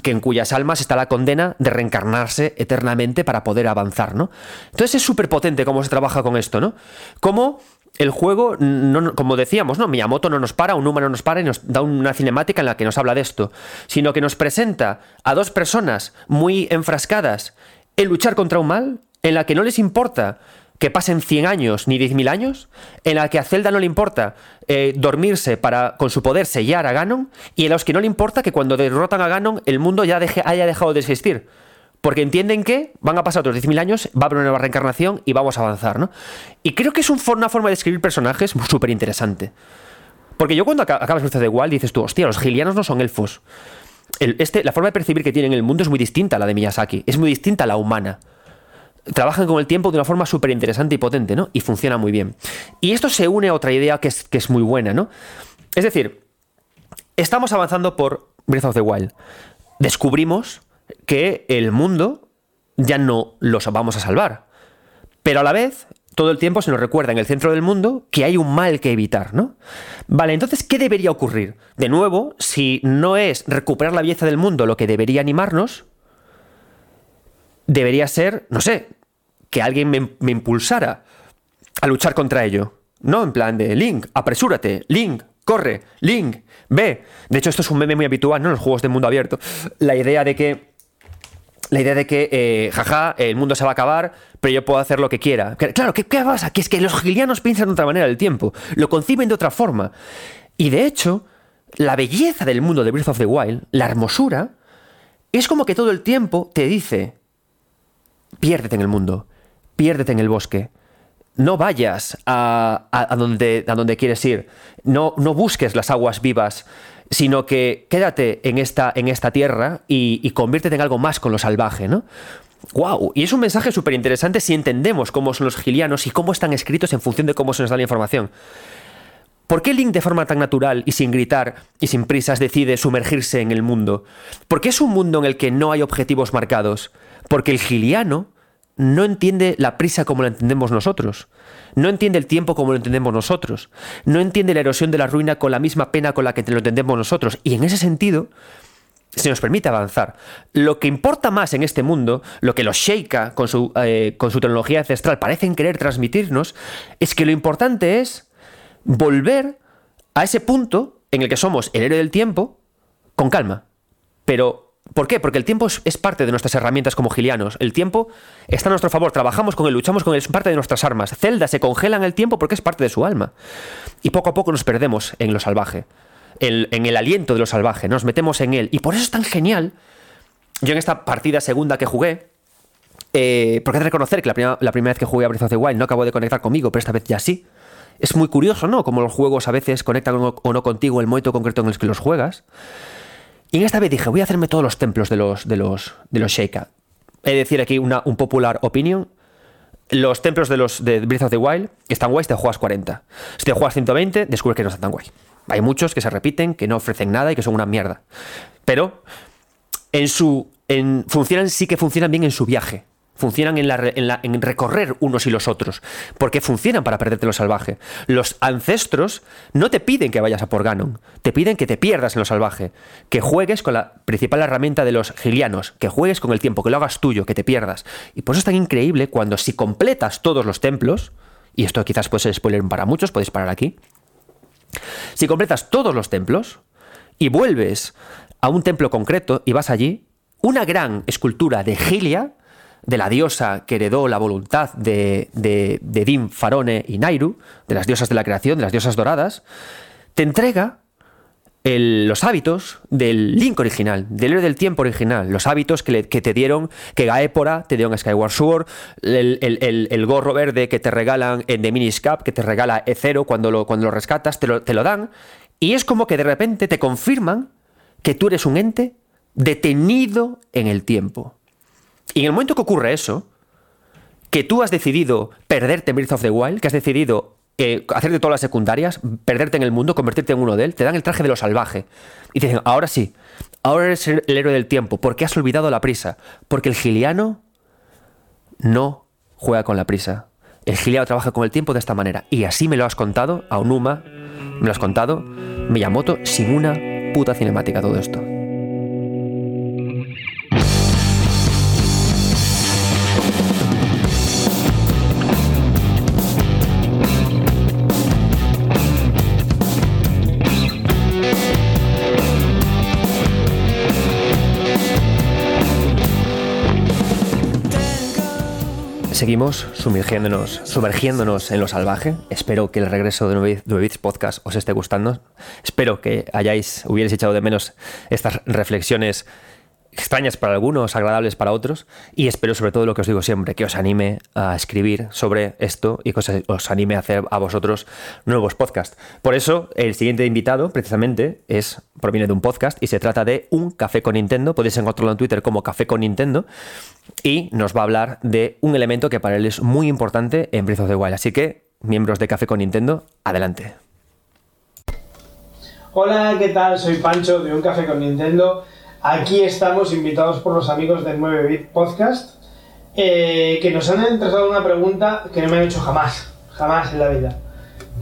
que en cuyas almas está la condena de reencarnarse eternamente para poder avanzar, ¿no? Entonces es súper potente cómo se trabaja con esto, ¿no? Cómo el juego, no, como decíamos, ¿no? Miyamoto no nos para, un humano nos para y nos da una cinemática en la que nos habla de esto, sino que nos presenta a dos personas muy enfrascadas en luchar contra un mal, en la que no les importa que pasen 100 años ni 10.000 años, en la que a Zelda no le importa eh, dormirse para con su poder sellar a Ganon, y en los que no le importa que cuando derrotan a Ganon el mundo ya haya dejado de existir. Porque entienden que van a pasar otros 10.000 años, va a haber una nueva reencarnación y vamos a avanzar, ¿no? Y creo que es una forma de escribir personajes súper interesante. Porque yo cuando acabas de igual dices tú, hostia, los gilianos no son elfos. este, la forma de percibir que tienen el mundo es muy distinta a la de Miyazaki, es muy distinta a la humana trabajan con el tiempo de una forma súper interesante y potente, ¿no? Y funciona muy bien. Y esto se une a otra idea que es, que es muy buena, ¿no? Es decir, estamos avanzando por Breath of the Wild. Descubrimos que el mundo ya no los vamos a salvar. Pero a la vez, todo el tiempo se nos recuerda en el centro del mundo que hay un mal que evitar, ¿no? Vale, entonces, ¿qué debería ocurrir? De nuevo, si no es recuperar la belleza del mundo lo que debería animarnos, debería ser, no sé, que alguien me, impulsara a luchar contra ello. No en plan de Link, apresúrate, Link, corre, Link, ve. De hecho, esto es un meme muy habitual ¿no? en los juegos de mundo abierto. La idea de que la idea de que, eh, jaja, el mundo se va a acabar, pero yo puedo hacer lo que quiera. Claro, ¿qué, ¿qué pasa? Que es que los gilianos piensan de otra manera el tiempo, lo conciben de otra forma. Y de hecho, la belleza del mundo de Breath of the Wild, la hermosura, es como que todo el tiempo te dice, piérdete en el mundo, piérdete en el bosque, no vayas a, donde, a donde, quieres ir, no, no, busques las aguas vivas, sino que quédate en esta, en esta tierra y, conviértete en algo más con lo salvaje, ¿no? ¡Wow! Y es un mensaje súper interesante si entendemos cómo son los gilianos y cómo están escritos en función de cómo se nos da la información. ¿Por qué Link de forma tan natural y sin gritar y sin prisas decide sumergirse en el mundo? Porque es un mundo en el que no hay objetivos marcados. Porque el giliano no entiende la prisa como la entendemos nosotros, no entiende el tiempo como lo entendemos nosotros, no entiende la erosión de la ruina con la misma pena con la que lo entendemos nosotros. Y en ese sentido, se nos permite avanzar. Lo que importa más en este mundo, lo que los Sheikah con su, eh, con su tecnología ancestral parecen querer transmitirnos, es que lo importante es volver a ese punto en el que somos el héroe del tiempo con calma, pero ¿Por qué? Porque el tiempo es, parte de nuestras herramientas como gilianos. El tiempo está a nuestro favor, trabajamos con él, luchamos con él, es parte de nuestras armas. Zelda se congela en el tiempo porque es parte de su alma. Y poco a poco nos perdemos en lo salvaje, en, el aliento de lo salvaje, nos metemos en él. Y por eso es tan genial. Yo en esta partida segunda que jugué, eh, porque hay que reconocer que la, primera vez que jugué a Breath of the Wild no acabo de conectar conmigo, pero esta vez ya sí. Es muy curioso, ¿no? Como los juegos a veces conectan o no contigo el momento concreto en el que los juegas. Y en esta vez dije, voy a hacerme todos los templos de los, de los, de los Sheikah. He de decir aquí una, un popular opinion. Los templos de los de Breath of the Wild están guays, te juegas 40. Si te juegas 120, descubres que no están tan guay. Hay muchos que se repiten, que no ofrecen nada y que son una mierda. Pero en su. En, funcionan, sí que funcionan bien en su viaje funcionan en, recorrer unos y los otros, porque funcionan para perderte lo salvaje. Los ancestros no te piden que vayas a por Ganon, te piden que te pierdas en lo salvaje, que juegues con la principal herramienta de los gilianos, que juegues con el tiempo, que lo hagas tuyo, que te pierdas. Y por eso es tan increíble cuando si completas todos los templos, y esto quizás puede ser spoiler para muchos, podéis parar aquí, si completas todos los templos y vuelves a un templo concreto y vas allí, una gran escultura de Gilia, de la diosa que heredó la voluntad de, de, Dim, Farone y Nairu, de las diosas de la creación, de las diosas doradas, te entrega los hábitos del Link original, del héroe del tiempo original, los hábitos que, te dieron, que Gaepora te dio en Skyward Sword, el, gorro verde que te regalan en The Minis que te regala E0 cuando lo, cuando lo rescatas, te lo, te lo dan, y es como que de repente te confirman que tú eres un ente detenido en el tiempo. Y en el momento que ocurre eso, que tú has decidido perderte en Breath of the Wild, que has decidido eh, hacerte todas las secundarias, perderte en el mundo, convertirte en uno de él, te dan el traje de lo salvaje. Y te dicen, ahora sí, ahora eres el héroe del tiempo, porque has olvidado la prisa. Porque el giliano no juega con la prisa. El giliano trabaja con el tiempo de esta manera. Y así me lo has contado, a Onuma, me lo has contado, Miyamoto, sin una puta cinemática todo esto. Seguimos sumergiéndonos, sumergiéndonos en lo salvaje. Espero que el regreso de 9 Bits Podcast os esté gustando. Espero que hayáis, hubierais echado de menos estas reflexiones extrañas para algunos, agradables para otros, y espero sobre todo lo que os digo siempre, que os anime a escribir sobre esto y que os, anime a hacer a vosotros nuevos podcasts. Por eso, el siguiente invitado, precisamente, es proviene de un podcast y se trata de Un Café con Nintendo. Podéis encontrarlo en Twitter como Café con Nintendo y nos va a hablar de un elemento que para él es muy importante en Breath of the Wild. Así que, miembros de Café con Nintendo, adelante. Hola, ¿qué tal? Soy Pancho de Un Café con Nintendo Aquí estamos invitados por los amigos del 9-Bit Podcast eh, que nos han entregado una pregunta que no me han hecho jamás, jamás en la vida.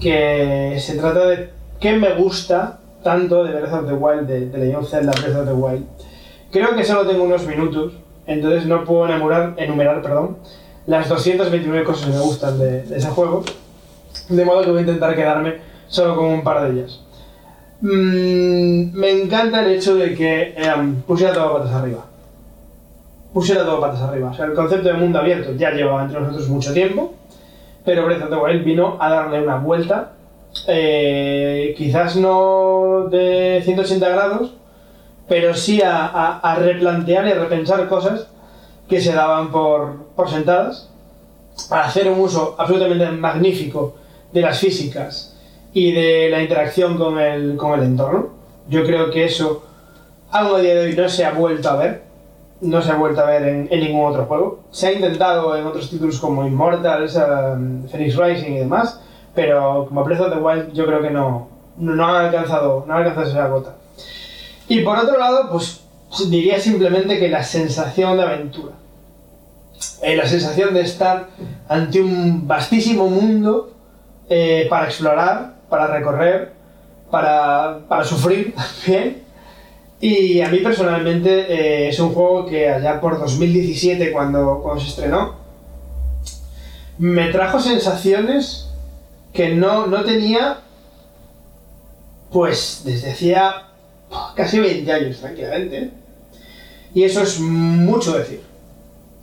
Que se trata de qué me gusta tanto de Breath of the Wild, de, de Legend of Zelda Breath of the Wild. Creo que solo tengo unos minutos, entonces no puedo enumerar, enumerar perdón, las 229 cosas que me gustan de, de ese juego. De modo que voy a intentar quedarme solo con un par de ellas. Mm, me encanta el hecho de que eh, pusiera todo patas arriba. pusiera todo patas arriba. O sea, el concepto de mundo abierto ya llevaba entre nosotros mucho tiempo, pero Breath of the vino a darle una vuelta, eh, quizás no de 180 grados, pero sí a, replantear y a repensar cosas que se daban por, por sentadas, para hacer un uso absolutamente magnífico de las físicas y de la interacción con el, con el entorno. Yo creo que eso, algo a día de hoy, no se ha vuelto a ver no se ha vuelto a ver en, ningún otro juego. Se ha intentado en otros títulos como Immortals, um, Phoenix Rising y demás, pero como Breath of the Wild yo creo que no, no, han alcanzado, no han alcanzado esa gota. Y por otro lado, pues diría simplemente que la sensación de aventura, eh, la sensación de estar ante un vastísimo mundo eh, para explorar, para recorrer, para, para sufrir también, y a mí personalmente eh, es un juego que allá por 2017, cuando, cuando se estrenó, me trajo sensaciones que no, no tenía, pues desde hacía casi 20 años, tranquilamente. Y eso es mucho decir.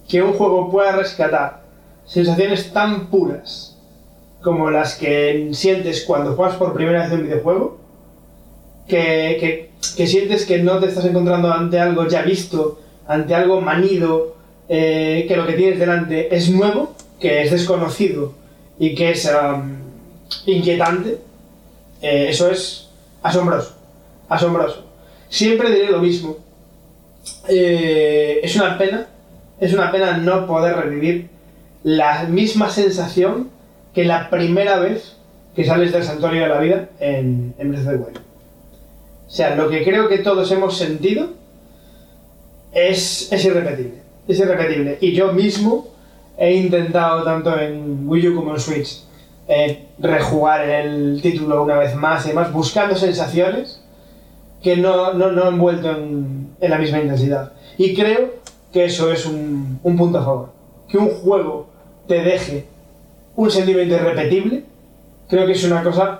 Que un juego pueda rescatar sensaciones tan puras como las que sientes cuando juegas por primera vez un videojuego, que que sientes que no te estás encontrando ante algo ya visto, ante algo manido, eh, que lo que tienes delante es nuevo, que es desconocido y que es um, inquietante, eh, eso es asombroso, asombroso. Siempre diré lo mismo. Eh, es una pena, es una pena no poder revivir la misma sensación que la primera vez que sales del santuario de la vida en, Breath of the Wild. O sea, lo que creo que todos hemos sentido es, irrepetible. Es irrepetible. Y yo mismo he intentado, tanto en Wii U como en Switch, eh, rejugar el título una vez más y demás, buscando sensaciones que no, han vuelto en, la misma intensidad. Y creo que eso es un punto a favor. Que un juego te deje un sentimiento irrepetible, creo que es una cosa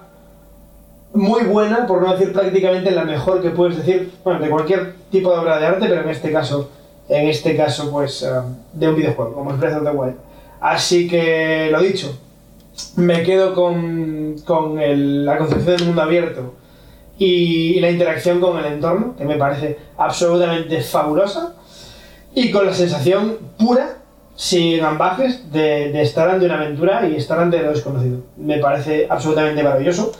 muy buena, por no decir prácticamente la mejor que puedes decir, bueno, de cualquier tipo de obra de arte, pero en este caso, en este caso, pues, eh, de un videojuego, como es Breath of the Wild. Así que, lo dicho, me quedo con, con la concepción del mundo abierto y, la interacción con el entorno, que me parece absolutamente fabulosa, y con la sensación pura, sin ambajes, de, de estar ante una aventura y estar ante lo desconocido. Me parece absolutamente maravilloso.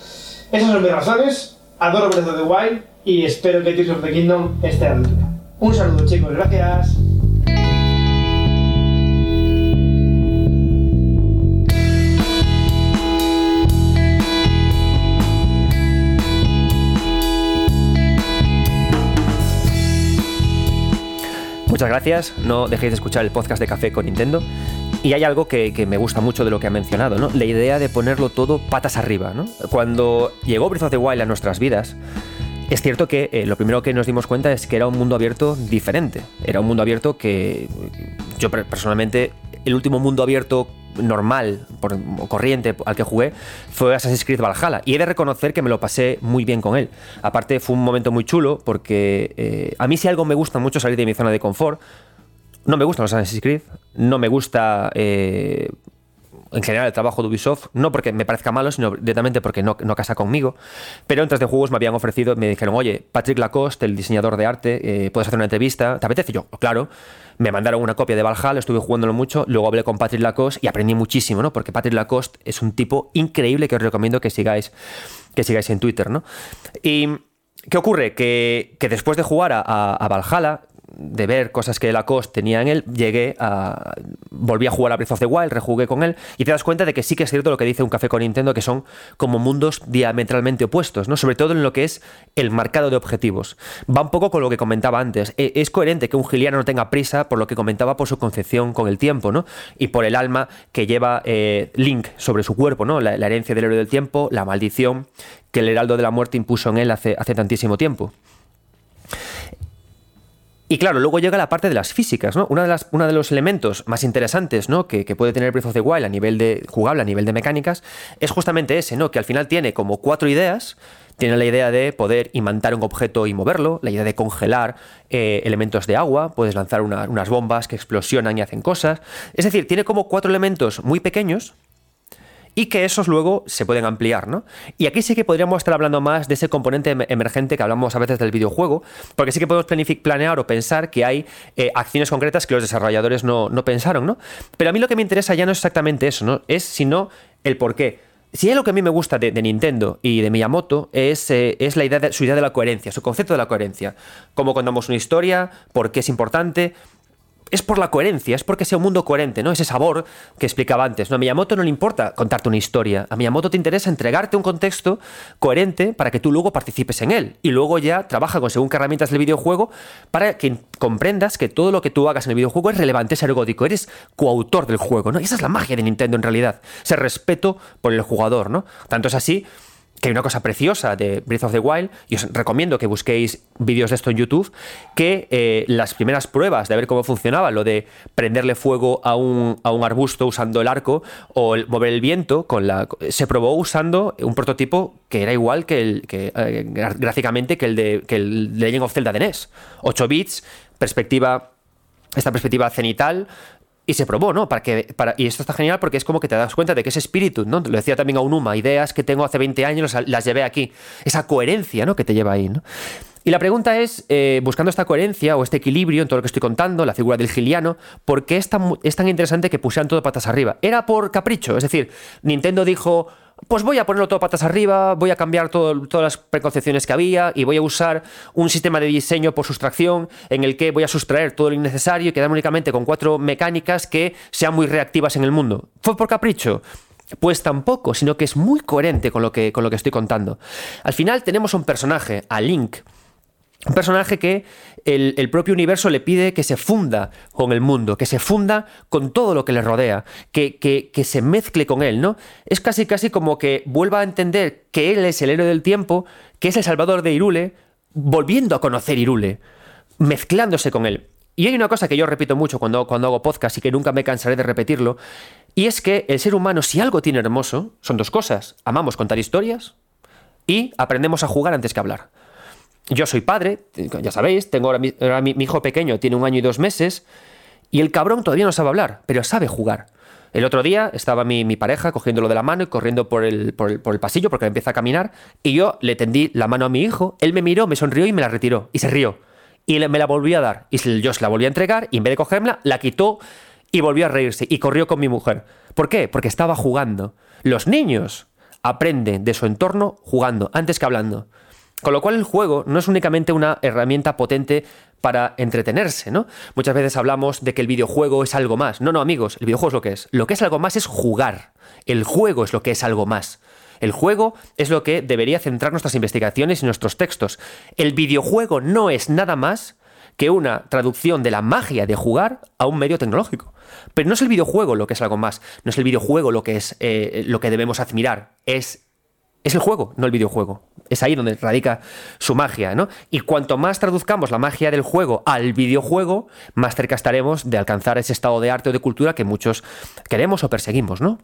Esas son mis razones. Adoro Breath of the Wild y espero que Tears of the Kingdom esté a la altura. Un saludo chicos, gracias. Muchas gracias. No dejéis de escuchar el podcast de Café con Nintendo. Y hay algo que, me gusta mucho de lo que ha mencionado, ¿no? La idea de ponerlo todo patas arriba, ¿no? Cuando llegó Breath of the Wild a nuestras vidas, es cierto que eh, lo primero que nos dimos cuenta es que era un mundo abierto diferente. Era un mundo abierto que yo personalmente, el último mundo abierto normal o corriente al que jugué fue Assassin's Creed Valhalla y he de reconocer que me lo pasé muy bien con él. Aparte fue un momento muy chulo porque eh, a mí si algo me gusta mucho salir de mi zona de confort, no me gustan los Assassin's Creed, no me gusta eh, en general el trabajo de Ubisoft, no porque me parezca malo, sino directamente porque no, no casa conmigo. Pero en de juegos me habían ofrecido, me dijeron, oye, Patrick Lacoste, el diseñador de arte, eh, puedes hacer una entrevista, ¿te apetece? yo, claro. Me mandaron una copia de Valhalla, estuve jugándolo mucho, luego hablé con Patrick Lacoste y aprendí muchísimo, ¿no? Porque Patrick Lacoste es un tipo increíble que os recomiendo que sigáis, que sigáis en Twitter, ¿no? Y ¿Qué ocurre? Que, después de jugar a, a, Valhalla, de ver cosas que Lacoste tenía en él, llegué a. Volví a jugar a Breath of the Wild, rejugué con él, y te das cuenta de que sí que es cierto lo que dice un café con Nintendo, que son como mundos diametralmente opuestos, ¿no? Sobre todo en lo que es el marcado de objetivos. Va un poco con lo que comentaba antes. E, es coherente que un giliano no tenga prisa por lo que comentaba por su concepción con el tiempo, ¿no? Y por el alma que lleva eh, Link sobre su cuerpo, ¿no? La, herencia del héroe del tiempo, la maldición que el heraldo de la muerte impuso en él hace, hace tantísimo tiempo. Y claro, luego llega la parte de las físicas, ¿no? Una de las, uno de los elementos más interesantes, ¿no? Que, puede tener Breath of the Wild a nivel de jugable, a nivel de mecánicas, es justamente ese, ¿no? Que al final tiene como cuatro ideas Tiene la idea de poder imantar un objeto y moverlo, la idea de congelar eh, elementos de agua, puedes lanzar unas bombas que explosionan y hacen cosas. Es decir, tiene como cuatro elementos muy pequeños y que esos luego se pueden ampliar, ¿no? Y aquí sí que podríamos estar hablando más de ese componente em-, emergente que hablamos a veces del videojuego, porque sí que podemos planear o pensar que hay eh, acciones concretas que los desarrolladores no, pensaron, ¿no? Pero a mí lo que me interesa ya no es exactamente eso, ¿no? Es sino el por qué. Si hay lo que a mí me gusta de, Nintendo y de Miyamoto es, eh, es la idea de, su idea de la coherencia, su concepto de la coherencia. Cómo contamos una historia, por qué es importante, es por la coherencia, es porque sea un mundo coherente, ¿no? Ese sabor que explicaba antes. ¿no? A Miyamoto no le importa contarte una historia. A Miyamoto te interesa entregarte un contexto coherente para que tú luego participes en él. Y luego ya trabaja con según qué herramientas del videojuego para que comprendas que todo lo que tú hagas en el videojuego es relevante, es ergódico. Eres coautor del juego, ¿no? Y esa es la magia de Nintendo en realidad. Ese respeto por el jugador, ¿no? Tanto es así que hay una cosa preciosa de Breath of the Wild, y os recomiendo que busquéis vídeos de esto en YouTube, que eh, las primeras pruebas de ver cómo funcionaba, lo de prenderle fuego a un, a un arbusto usando el arco o el, mover el viento, con la, se probó usando un prototipo que era igual que el que, eh, gráficamente que el de que el Legend of Zelda de NES. 8 bits, perspectiva esta perspectiva cenital, y se probó, ¿no? Para que, para, y esto está genial porque es como que te das cuenta de que ese espíritu, ¿no? Lo decía también a Unuma, ideas que tengo hace 20 años las llevé aquí. Esa coherencia, ¿no? Que te lleva ahí, ¿no? Y la pregunta es, eh, buscando esta coherencia o este equilibrio en todo lo que estoy contando, la figura del giliano, ¿por qué es tan, es tan interesante que pusieran todo patas arriba? ¿Era por capricho? Es decir, Nintendo dijo, pues voy a ponerlo todo patas arriba, voy a cambiar todas las preconcepciones que había y voy a usar un sistema de diseño por sustracción en el que voy a sustraer todo lo innecesario y quedarme únicamente con cuatro mecánicas que sean muy reactivas en el mundo. ¿Fue por capricho? Pues tampoco, sino que es muy coherente con lo que, con lo que estoy contando. Al final tenemos un personaje, a Link, un personaje que el, propio universo le pide que se funda con el mundo, que se funda con todo lo que le rodea, que, que, se mezcle con él, ¿no? Es casi casi como que vuelva a entender que él es el héroe del tiempo, que es el salvador de Irule, volviendo a conocer Irule, mezclándose con él. Y hay una cosa que yo repito mucho cuando, cuando hago podcast y que nunca me cansaré de repetirlo, y es que el ser humano, si algo tiene hermoso, son dos cosas. Amamos contar historias y aprendemos a jugar antes que hablar yo soy padre, ya sabéis, tengo ahora, mi, hijo pequeño tiene un año y dos meses, y el cabrón todavía no sabe hablar, pero sabe jugar. El otro día estaba mi, pareja cogiéndolo de la mano y corriendo por el, por, el, pasillo porque empieza a caminar, y yo le tendí la mano a mi hijo, él me miró, me sonrió y me la retiró, y se rió. Y me la volvió a dar, y yo se la volví a entregar, y en vez de cogerla, la quitó y volvió a reírse, y corrió con mi mujer. ¿Por qué? Porque estaba jugando. Los niños aprenden de su entorno jugando, antes que hablando. Con lo cual el juego no es únicamente una herramienta potente para entretenerse, ¿no? Muchas veces hablamos de que el videojuego es algo más. No, no, amigos, el videojuego es lo que es. Lo que es algo más es jugar. El juego es lo que es algo más. El juego es lo que debería centrar nuestras investigaciones y nuestros textos. El videojuego no es nada más que una traducción de la magia de jugar a un medio tecnológico. Pero no es el videojuego lo que es algo más, no es el videojuego lo que es eh, lo que debemos admirar, es es el juego, no el videojuego. Es ahí donde radica su magia, ¿no? Y cuanto más traduzcamos la magia del juego al videojuego, más cerca estaremos de alcanzar ese estado de arte o de cultura que muchos queremos o perseguimos, ¿no?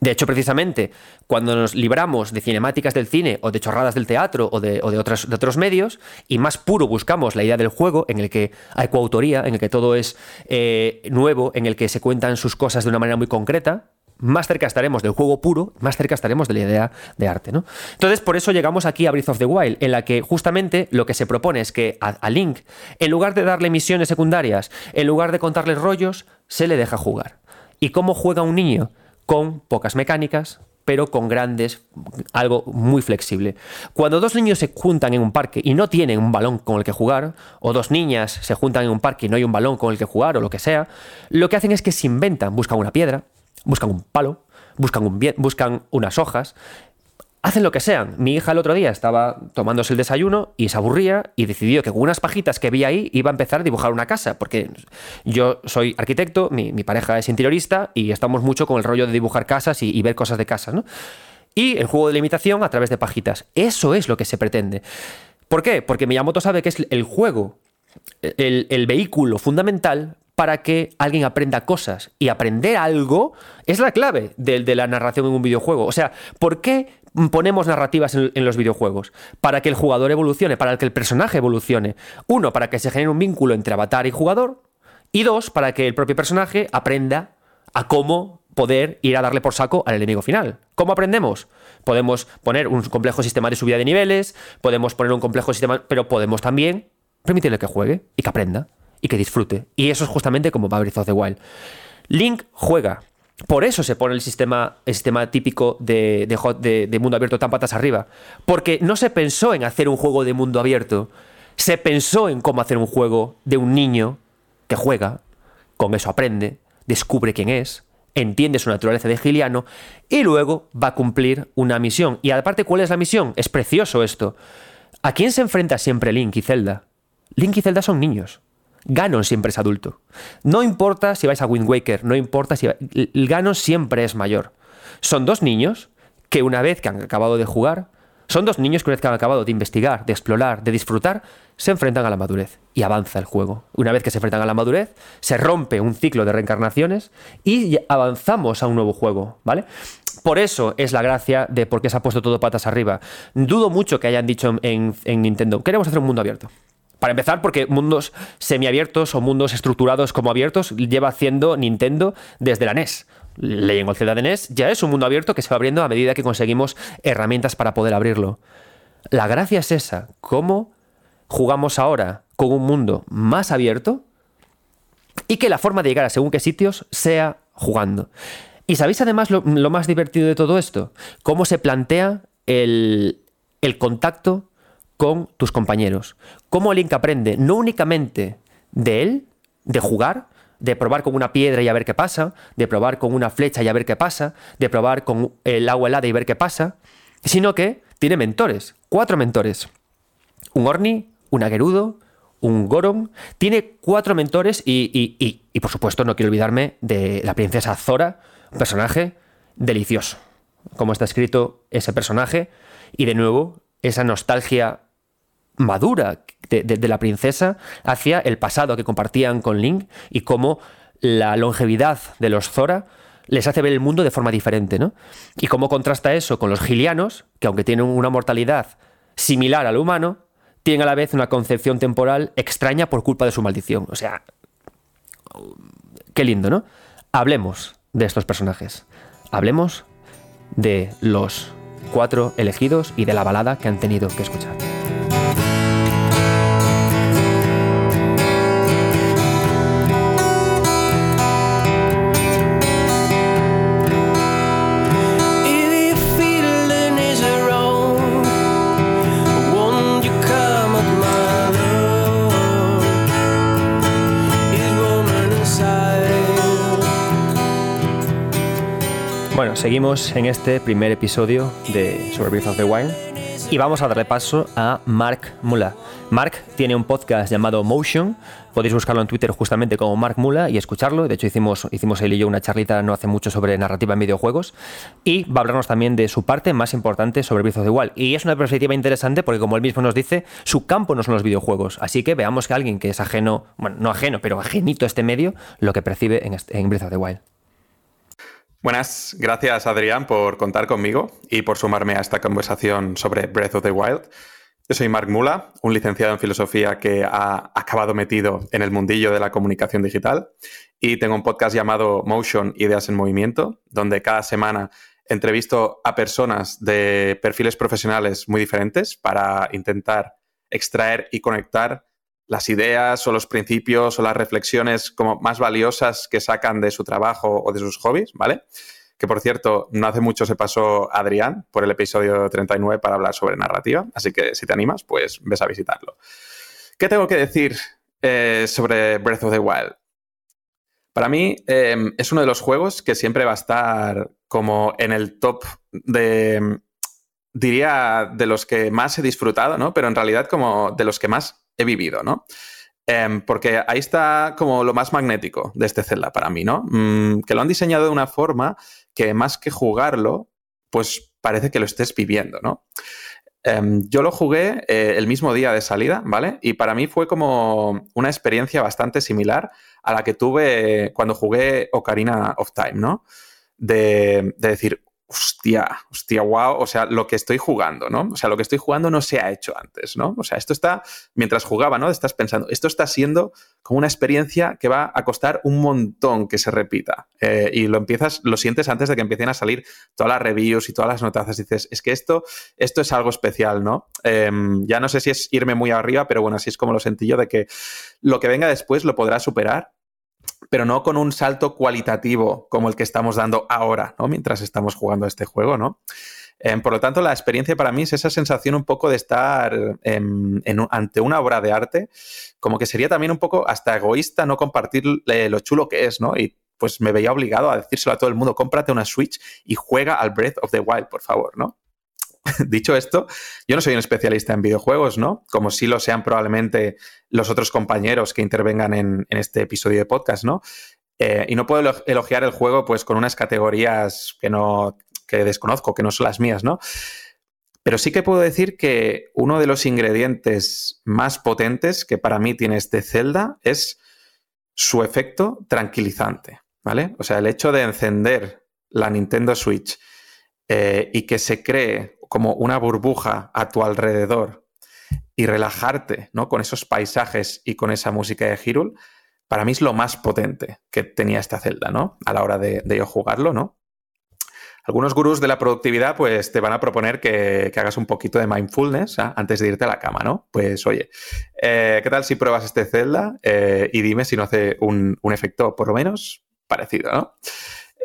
De hecho, precisamente, cuando nos libramos de cinemáticas del cine o de chorradas del teatro o de, otros, medios, y más puro buscamos la idea del juego, en el que hay coautoría, en el que todo es eh, nuevo, en el que se cuentan sus cosas de una manera muy concreta, más cerca estaremos del juego puro, más cerca estaremos de la idea de arte. ¿no? Entonces, por eso llegamos aquí a Breath of the Wild, en la que justamente lo que se propone es que a, Link, en lugar de darle misiones secundarias, en lugar de contarle rollos, se le deja jugar. ¿Y cómo juega un niño? Con pocas mecánicas, pero con grandes, algo muy flexible. Cuando dos niños se juntan en un parque y no tienen un balón con el que jugar, o dos niñas se juntan en un parque y no hay un balón con el que jugar, o lo que sea, lo que hacen es que se inventan, buscan una piedra, buscan un palo, buscan, un buscan unas hojas, hacen lo que sean. Mi hija el otro día estaba tomándose el desayuno y se aburría y decidió que con unas pajitas que vi ahí iba a empezar a dibujar una casa, porque yo soy arquitecto, mi, pareja es interiorista y estamos mucho con el rollo de dibujar casas y, ver cosas de casas, ¿no? Y el juego de limitación a través de pajitas. Eso es lo que se pretende. ¿Por qué? Porque Miyamoto sabe que es el juego, el vehículo fundamental para que alguien aprenda cosas. Y aprender algo es la clave de, la narración en un videojuego. O sea, ¿por qué ponemos narrativas en, en, los videojuegos? Para que el jugador evolucione, para que el personaje evolucione. Uno, para que se genere un vínculo entre avatar y jugador. Y dos, para que el propio personaje aprenda a cómo poder ir a darle por saco al enemigo final. ¿Cómo aprendemos? Podemos poner un complejo sistema de subida de niveles, podemos poner un complejo sistema, pero podemos también permitirle que juegue y que aprenda y que disfrute. Y eso es justamente como va Breath of the Wild. Link juega. Por eso se pone el sistema, el sistema típico de, de, de mundo abierto tan patas arriba. Porque no se pensó en hacer un juego de mundo abierto. Se pensó en cómo hacer un juego de un niño que juega, con eso aprende, descubre quién es, entiende su naturaleza de Giliano y luego va a cumplir una misión. Y aparte, ¿cuál es la misión? Es precioso esto. ¿A quién se enfrenta siempre Link y Zelda? Link y Zelda son niños. Ganon siempre es adulto. No importa si vais a Wind Waker, no importa si... Ganon siempre es mayor. Son dos niños que una vez que han acabado de jugar, son dos niños que una vez que han acabado de investigar, de explorar, de disfrutar, se enfrentan a la madurez y avanza el juego. Una vez que se enfrentan a la madurez, se rompe un ciclo de reencarnaciones y avanzamos a un nuevo juego, ¿vale? Por eso es la gracia de por qué se ha puesto todo patas arriba. Dudo mucho que hayan dicho en Nintendo, queremos hacer un mundo abierto. Para empezar, porque mundos semiabiertos o mundos estructurados como abiertos lleva haciendo Nintendo desde la NES. Legend of Zelda de NES ya es un mundo abierto que se va abriendo a medida que conseguimos herramientas para poder abrirlo. La gracia es esa, cómo jugamos ahora con un mundo más abierto y que la forma de llegar a según qué sitios sea jugando. ¿Y sabéis además lo, más divertido de todo esto? Cómo se plantea el contacto con tus compañeros. Cómo Link aprende no únicamente de él, de jugar, de probar con una piedra y a ver qué pasa, de probar con una flecha y a ver qué pasa, de probar con el agua helada y ver qué pasa, sino que tiene mentores, cuatro mentores. Un Orni, un Agerudo, un Goron. Tiene cuatro mentores y, y, y, y, por supuesto no quiero olvidarme de la princesa Zora, un personaje delicioso. Como está escrito ese personaje y de nuevo esa nostalgia madura de, la princesa hacia el pasado que compartían con Link y cómo la longevidad de los Zora les hace ver el mundo de forma diferente, ¿no? Y cómo contrasta eso con los gilianos, que aunque tienen una mortalidad similar al humano, tienen a la vez una concepción temporal extraña por culpa de su maldición. O sea, qué lindo, ¿no? Hablemos de estos personajes. Hablemos de los cuatro elegidos y de la balada que han tenido que escuchar. Bueno, seguimos en este primer episodio de sobre Breath of the Wild y vamos a darle paso a Mark Mula. Mark tiene un podcast llamado Motion, podéis buscarlo en Twitter justamente como Mark Mula y escucharlo. De hecho, hicimos, hicimos él y yo una charlita no hace mucho sobre narrativa en videojuegos y va a hablarnos también de su parte más importante sobre Breath of the Wild. Y es una perspectiva interesante porque, como él mismo nos dice, su campo no son los videojuegos. Así que veamos que alguien que es ajeno, bueno, no ajeno, pero ajenito a este medio, lo que percibe en, en Breath of the Wild. Buenas, gracias Adrián por contar conmigo y por sumarme a esta conversación sobre Breath of the Wild. Yo soy Mark Mula, un licenciado en filosofía que ha acabado metido en el mundillo de la comunicación digital y tengo un podcast llamado Motion Ideas en Movimiento, donde cada semana entrevisto a personas de perfiles profesionales muy diferentes para intentar extraer y conectar las ideas o los principios o las reflexiones como más valiosas que sacan de su trabajo o de sus hobbies, ¿vale? Que por cierto, no hace mucho se pasó Adrián por el episodio 39 para hablar sobre narrativa, así que si te animas, pues ves a visitarlo. ¿Qué tengo que decir eh, sobre Breath of the Wild? Para mí eh, es uno de los juegos que siempre va a estar como en el top de, diría, de los que más he disfrutado, ¿no? Pero en realidad como de los que más he vivido, ¿no? Eh, porque ahí está como lo más magnético de este Zelda para mí, ¿no? Mm, que lo han diseñado de una forma que más que jugarlo, pues parece que lo estés viviendo, ¿no? Eh, yo lo jugué eh, el mismo día de salida, ¿vale? Y para mí fue como una experiencia bastante similar a la que tuve cuando jugué Ocarina of Time, ¿no? De decir, hostia, hostia, wow, o sea, lo que estoy jugando, ¿no? O sea, lo que estoy jugando no se ha hecho antes, ¿no? O sea, esto está, mientras jugaba, ¿no? Estás pensando, esto está siendo como una experiencia que va a costar un montón que se repita. Eh, y lo empiezas, lo sientes antes de que empiecen a salir todas las reviews y todas las notazas. Dices, es que esto, esto es algo especial, ¿no? Em, ya no sé si es irme muy arriba, pero bueno, así es como lo sentí yo de que lo que venga después lo podrá superar pero no con un salto cualitativo como el que estamos dando ahora, ¿no? Mientras estamos jugando este juego, ¿no? Em, por lo tanto, la experiencia para mí es esa sensación un poco de estar ante una obra de arte, como que sería también un poco hasta egoísta no compartir lo chulo que es, ¿no? Y pues me veía obligado a decírselo a todo el mundo, cómprate una Switch y juega al Breath of the Wild, por favor, ¿no? Dicho esto, yo no soy un especialista en videojuegos, ¿no? Como sí lo sean probablemente los otros compañeros que intervengan en, este episodio de podcast, ¿no? Eh, y no puedo elogiar el juego pues con unas categorías que no que desconozco, que no son las mías, ¿no? Pero sí que puedo decir que uno de los ingredientes más potentes que para mí tiene este Zelda es su efecto tranquilizante, ¿vale? O sea, el hecho de encender la Nintendo Switch eh, y que se cree como una burbuja a tu alrededor y relajarte ¿no? con esos paisajes y con esa música de Hyrule, para mí es lo más potente que tenía esta celda, ¿no? A la hora de, yo jugarlo, ¿no? Algunos gurús de la productividad, pues te van a proponer que, hagas un poquito de mindfulness ¿ah? antes de irte a la cama, ¿no? Pues oye, eh, ¿qué tal si pruebas este celda eh, y dime si no hace un, un efecto por lo menos parecido, ¿no?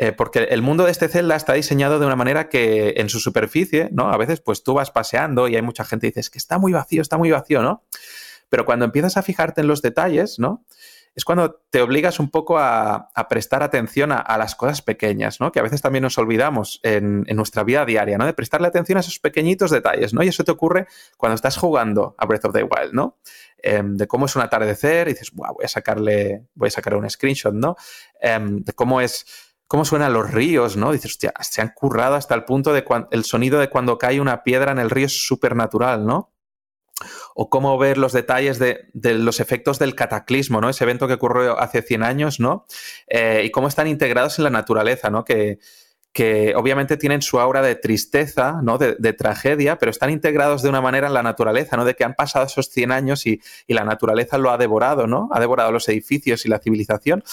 Eh, porque el mundo de este Zelda está diseñado de una manera que en su superficie, ¿no? A veces pues tú vas paseando y hay mucha gente que dice, que está muy vacío, está muy vacío, ¿no? Pero cuando empiezas a fijarte en los detalles, ¿no? Es cuando te obligas un poco a, prestar atención a, las cosas pequeñas, ¿no? Que a veces también nos olvidamos en, nuestra vida diaria, ¿no? De prestarle atención a esos pequeñitos detalles, ¿no? Y eso te ocurre cuando estás jugando a Breath of the Wild, ¿no? Em, de cómo es un atardecer y dices, voy a sacarle, voy a sacar un screenshot, ¿no? Em, de cómo es cómo suenan los ríos, ¿no? Dices, hostia, se han currado hasta el punto de cuando el sonido de cuando cae una piedra en el río es súper natural, ¿no? O cómo ver los detalles de, los efectos del cataclismo, ¿no? Ese evento que ocurrió hace 100 años, ¿no? Eh, y cómo están integrados en la naturaleza, ¿no? Que, obviamente tienen su aura de tristeza, ¿no? De, tragedia, pero están integrados de una manera en la naturaleza, ¿no? De que han pasado esos 100 años y la naturaleza lo ha devorado, ¿no? Ha devorado los edificios y la civilización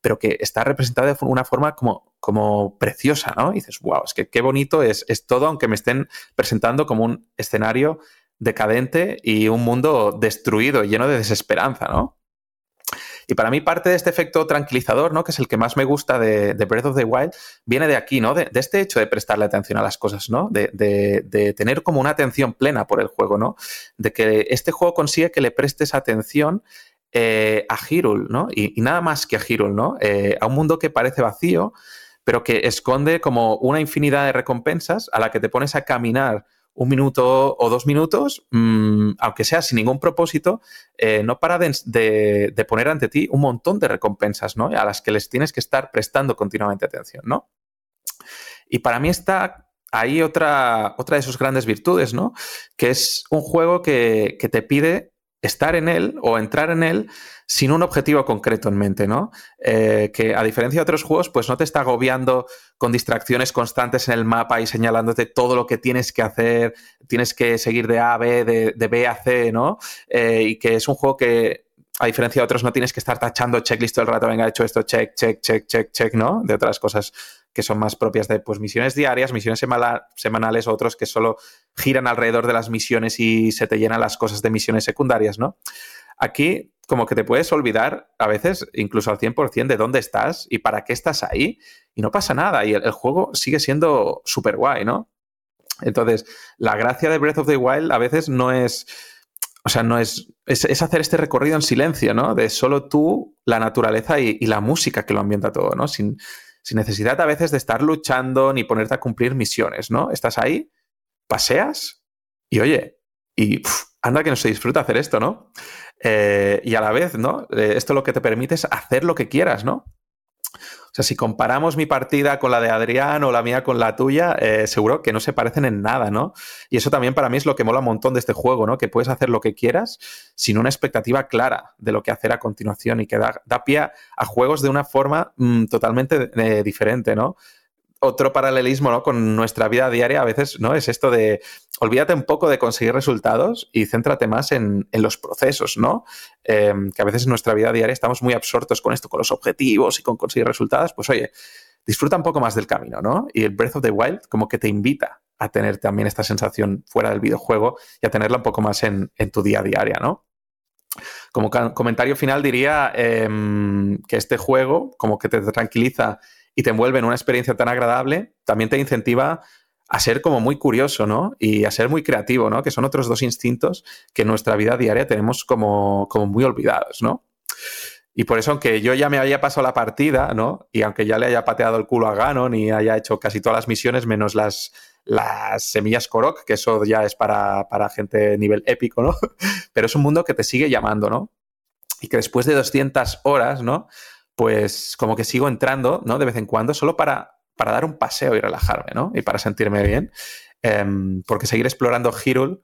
pero que está representada de una forma como, como preciosa, ¿no? Y dices, wow, es que qué bonito es, es todo, aunque me estén presentando como un escenario decadente y un mundo destruido, lleno de desesperanza, ¿no? Y para mí parte de este efecto tranquilizador, ¿no? Que es el que más me gusta de, Breath of the Wild, viene de aquí, ¿no? De, este hecho de prestarle atención a las cosas, ¿no? De, de, tener como una atención plena por el juego, ¿no? De que este juego consigue que le prestes atención eh, a Hyrule, ¿no? Y, nada más que a Hyrule, ¿no? Eh, a un mundo que parece vacío, pero que esconde como una infinidad de recompensas a la que te pones a caminar un minuto o dos minutos, mm, aunque sea sin ningún propósito, eh, no para de, poner ante ti un montón de recompensas, ¿no? A las que les tienes que estar prestando continuamente atención, ¿no? Y para mí está ahí otra, otra de sus grandes virtudes, ¿no? Que es un juego que, que te pide estar en él o entrar en él sin un objetivo concreto en mente, ¿no? Eh, que a diferencia de otros juegos, pues no te está agobiando con distracciones constantes en el mapa y señalándote todo lo que tienes que hacer, tienes que seguir de A a B, de, B a C, ¿no? Eh, y que es un juego que a diferencia de otros, no tienes que estar tachando checklist todo el rato, venga, he hecho esto, check, check, check, check, check, ¿no? De otras cosas que son más propias de pues, misiones diarias, misiones semanales, otros que solo giran alrededor de las misiones y se te llenan las cosas de misiones secundarias, ¿no? Aquí como que te puedes olvidar a veces incluso al 100% de dónde estás y para qué estás ahí y no pasa nada y el, juego sigue siendo súper guay, ¿no? Entonces, la gracia de Breath of the Wild a veces no es o sea, no es, es, hacer este recorrido en silencio, ¿no? De solo tú, la naturaleza y, la música que lo ambienta todo, ¿no? Sin, necesidad a veces de estar luchando ni ponerte a cumplir misiones, ¿no? Estás ahí, paseas y oye, y anda que no se disfruta hacer esto, ¿no? Eh, y a la vez, ¿no? Eh, esto lo que te permite es hacer lo que quieras, ¿no? O sea, si comparamos mi partida con la de Adrián o la mía con la tuya, eh, seguro que no se parecen en nada, ¿no? Y eso también para mí es lo que mola un montón de este juego, ¿no? Que puedes hacer lo que quieras sin una expectativa clara de lo que hacer a continuación y que da, pie a juegos de una forma mm, totalmente diferente, ¿no? Otro paralelismo ¿no? con nuestra vida diaria a veces no es esto de olvídate un poco de conseguir resultados y céntrate más en, los procesos, ¿no? Em, que a veces en nuestra vida diaria estamos muy absortos con esto, con los objetivos y con conseguir resultados. Pues oye, disfruta un poco más del camino, ¿no? Y el Breath of the Wild como que te invita a tener también esta sensación fuera del videojuego y a tenerla un poco más en, tu día a día, ¿no? Como comentario final diría em, que este juego como que te tranquiliza y te envuelve en una experiencia tan agradable, también te incentiva a ser como muy curioso, ¿no? Y a ser muy creativo, ¿no? Que son otros dos instintos que en nuestra vida diaria tenemos como, como muy olvidados, ¿no? Y por eso, aunque yo ya me haya pasado la partida, ¿no? Y aunque ya le haya pateado el culo a Ganon y haya hecho casi todas las misiones, menos las, las semillas Korok, que eso ya es para, para gente nivel épico, ¿no? Pero es un mundo que te sigue llamando, ¿no? Y que después de 200 horas, ¿no? Pues como que sigo entrando, ¿no? De vez en cuando, solo para, para dar un paseo y relajarme, ¿no? Y para sentirme bien. Em, porque seguir explorando Hyrule,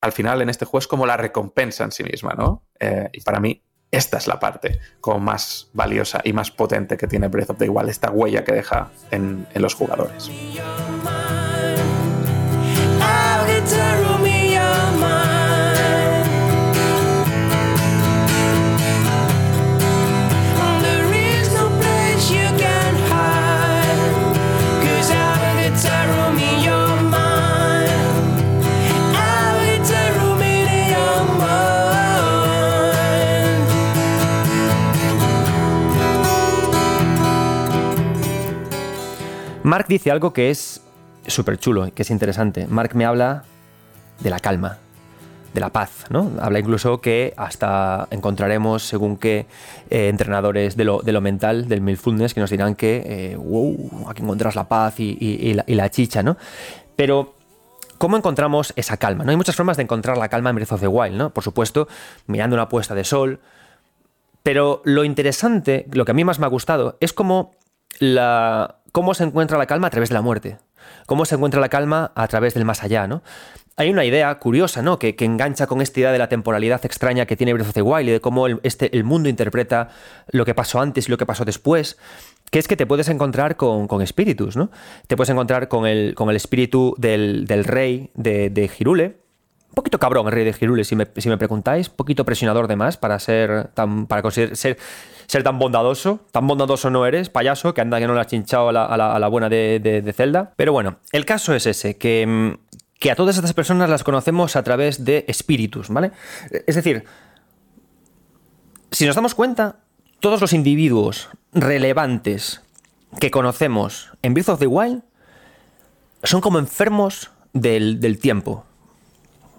al final en este juego es como la recompensa en sí misma, ¿no? Eh, y para mí esta es la parte como más valiosa y más potente que tiene Breath of the Wild, esta huella que deja en, en los jugadores. Mark dice algo que es súper chulo, que es interesante. Mark me habla de la calma, de la paz, ¿no? Habla incluso que hasta encontraremos, según qué eh, entrenadores de lo, mental, del mindfulness, que nos dirán que, wow, eh, aquí encontrarás la paz y, la, chicha, ¿no? Pero ¿Cómo encontramos esa calma? ¿no? Hay muchas formas de encontrar la calma en Breath of the Wild, ¿no? Por supuesto, mirando una puesta de sol. Pero lo interesante, lo que a mí más me ha gustado, es cómo la, cómo se encuentra la calma a través de la muerte, cómo se encuentra la calma a través del más allá, ¿no? Hay una idea curiosa, ¿no? Que, engancha con esta idea de la temporalidad extraña que tiene Breath of the Wild y de cómo el, este, el mundo interpreta lo que pasó antes y lo que pasó después, que es que te puedes encontrar con, espíritus, ¿no? Te puedes encontrar con el, con el espíritu del, rey de, de Girule, un poquito cabrón el rey de Girule, si me, si me preguntáis, un poquito presionador de más para ser tan, para conseguir ser, ser tan bondadoso. Tan bondadoso no eres, payaso, que anda que no le has chinchado a la, buena de, de, Zelda. Pero bueno, el caso es ese, que, mm, que a todas estas personas las conocemos a través de espíritus, ¿vale? Es decir, si nos damos cuenta, todos los individuos relevantes que conocemos en Breath of the Wild son como enfermos del, del tiempo.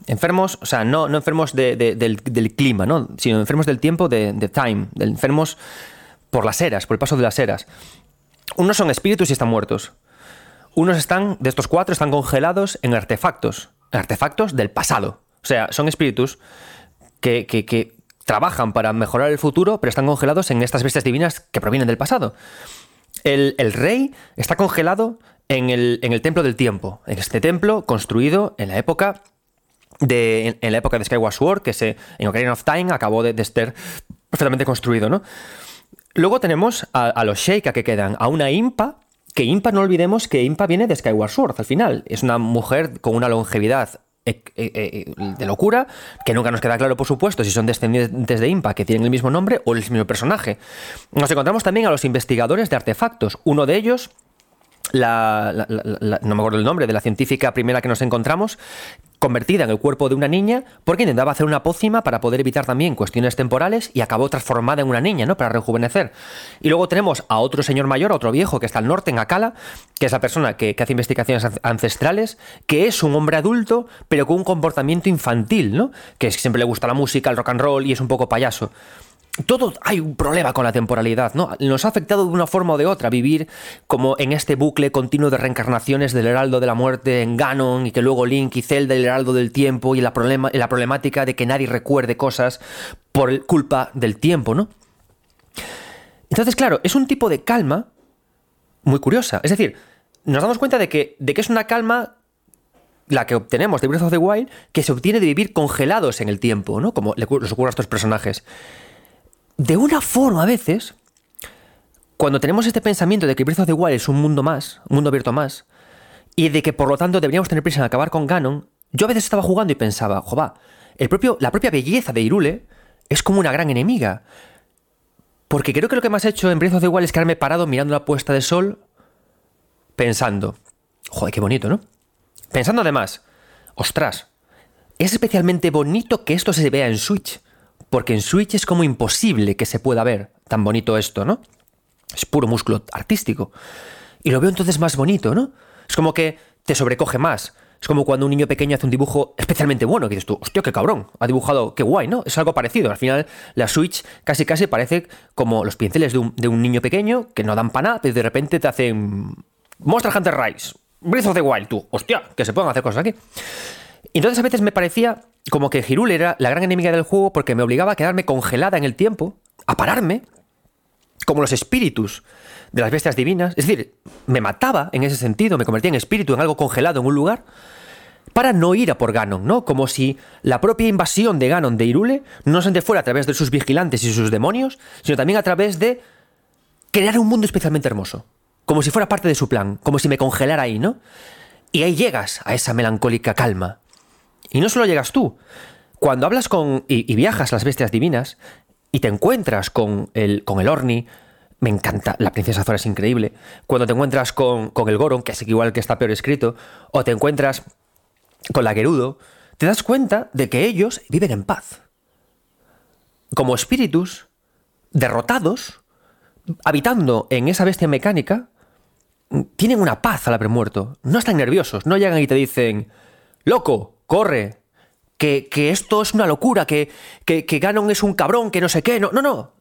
Enfermos, o sea, no, no enfermos del, clima, ¿no? sino enfermos del tiempo, de, time, enfermos por las eras, por el paso de las eras. Unos son espíritus y están muertos. Unos están, de estos cuatro, están congelados en artefactos, artefactos del pasado. O sea, son espíritus que, trabajan para mejorar el futuro, pero están congelados en estas bestias divinas que provienen del pasado. El, rey está congelado en el, en el templo del tiempo, en este templo construido en la época de, en, la época de Skyward Sword, que se, en Ocarina of Time acabó de, estar perfectamente construido, ¿no? Luego tenemos a, los Sheikah que quedan, a una Impa, que Impa no olvidemos que Impa viene de Skyward Sword al final. Es una mujer con una longevidad eh, eh, eh, de locura, que nunca nos queda claro, por supuesto, si son descendientes de Impa, que tienen el mismo nombre o el mismo personaje. Nos encontramos también a los investigadores de artefactos. Uno de ellos la, no me acuerdo el nombre, de la científica primera que nos encontramos, convertida en el cuerpo de una niña porque intentaba hacer una pócima para poder evitar también cuestiones temporales y acabó transformada en una niña, ¿no? Para rejuvenecer. Y luego tenemos a otro señor mayor, a otro viejo que está al norte, en Akala, que es la persona que, que hace investigaciones ancestrales, que es un hombre adulto, pero con un comportamiento infantil, ¿no? Que siempre le gusta la música, el rock and roll y es un poco payaso todo hay un problema con la temporalidad, ¿no? Nos ha afectado de una forma o de otra vivir como en este bucle continuo de reencarnaciones del Heraldo de la Muerte en Ganon y que luego Link y Zelda el Heraldo del Tiempo y la, problema, la problemática de que nadie recuerde cosas por culpa del tiempo, ¿no? Entonces, claro, es un tipo de calma muy curiosa. Es decir, nos damos cuenta de que, de que es una calma la que obtenemos de Breath of the Wild que se obtiene de vivir congelados en el tiempo, ¿no? Como les ocurre a estos personajes de una forma a veces, cuando tenemos este pensamiento de que Breath of the Wild es un mundo más, un mundo abierto más, y de que por lo tanto deberíamos tener prisa en acabar con Ganon, yo a veces estaba jugando y pensaba, jova, propio, la propia belleza de Irule es como una gran enemiga. Porque creo que lo que más he hecho en Breath of the Wild es quedarme parado mirando la puesta de sol, pensando, joder, qué bonito, ¿no? Pensando además, ostras, es especialmente bonito que esto se vea en Switch, porque en Switch es como imposible que se pueda ver tan bonito esto, ¿no? Es puro músculo artístico. Y lo veo entonces más bonito, ¿no? Es como que te sobrecoge más. Es como cuando un niño pequeño hace un dibujo especialmente bueno, que dices tú, hostia, qué cabrón, ha dibujado, qué guay, ¿no? Es algo parecido. Al final, la Switch casi casi parece como los pinceles de un, niño pequeño que no dan para nada, pero de repente te hacen Monster Hunter Rise, Breath of the Wild, tú, hostia, que se puedan hacer cosas aquí. Entonces a veces me parecía como que Hirule era la gran enemiga del juego porque me obligaba a quedarme congelada en el tiempo, a pararme, como los espíritus de las bestias divinas. Es decir, me mataba en ese sentido, me convertía en espíritu, en algo congelado en un lugar, para no ir a por Ganon, ¿no? Como si la propia invasión de Ganon de Irule no se fuera a través de sus vigilantes y sus demonios, sino también a través de crear un mundo especialmente hermoso. Como si fuera parte de su plan, como si me congelara ahí, ¿no? Y ahí llegas a esa melancólica calma. Y no solo llegas tú. Cuando hablas con. y, viajas las bestias divinas y te encuentras con el, con el Orni, me encanta, la princesa Zora es increíble. Cuando te encuentras con, el Goron, que es igual que está peor escrito, o te encuentras con la Gerudo, te das cuenta de que ellos viven en paz. Como espíritus derrotados, habitando en esa bestia mecánica, tienen una paz al haber muerto. No están nerviosos, no llegan y te dicen, loco, corre, que, esto es una locura, que, que, que Ganon es un cabrón, que no sé qué. No, no, no.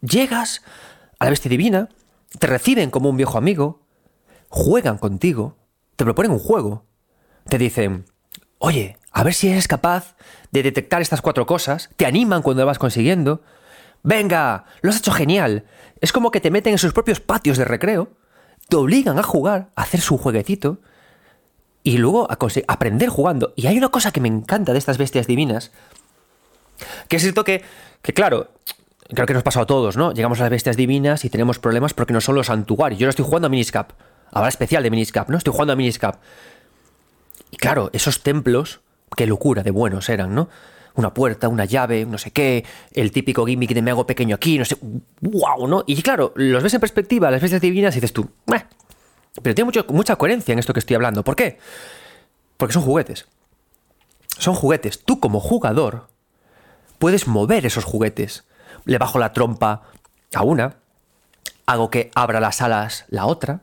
Llegas, a la bestia divina, te reciben como un viejo amigo, juegan contigo, te proponen un juego, te dicen, oye, a ver si eres capaz de detectar estas cuatro cosas, te animan cuando lo vas consiguiendo, venga, lo has hecho genial, es como que te meten en sus propios patios de recreo, te obligan a jugar, a hacer su jueguetito, y luego aprender jugando. Y hay una cosa que me encanta de estas bestias divinas, que es cierto que, que claro, creo que nos pasa a todos, ¿no? Llegamos a las bestias divinas y tenemos problemas porque no son los santuarios. Yo ahora estoy jugando a Miniscap. Ahora especial de Miniscap, ¿no? Estoy jugando a Miniscap. Y claro, esos templos, qué locura de buenos eran, ¿no? Una puerta, una llave, no sé qué, el típico gimmick de me hago pequeño aquí, no sé, wow, ¿no? Y claro, los ves en perspectiva, las bestias divinas y dices tú, eh". Pero tiene mucha coherencia en esto que estoy hablando. ¿Por qué? Porque son juguetes. Son juguetes. Tú como jugador puedes mover esos juguetes le bajo la trompa a una, hago que abra las alas la otra,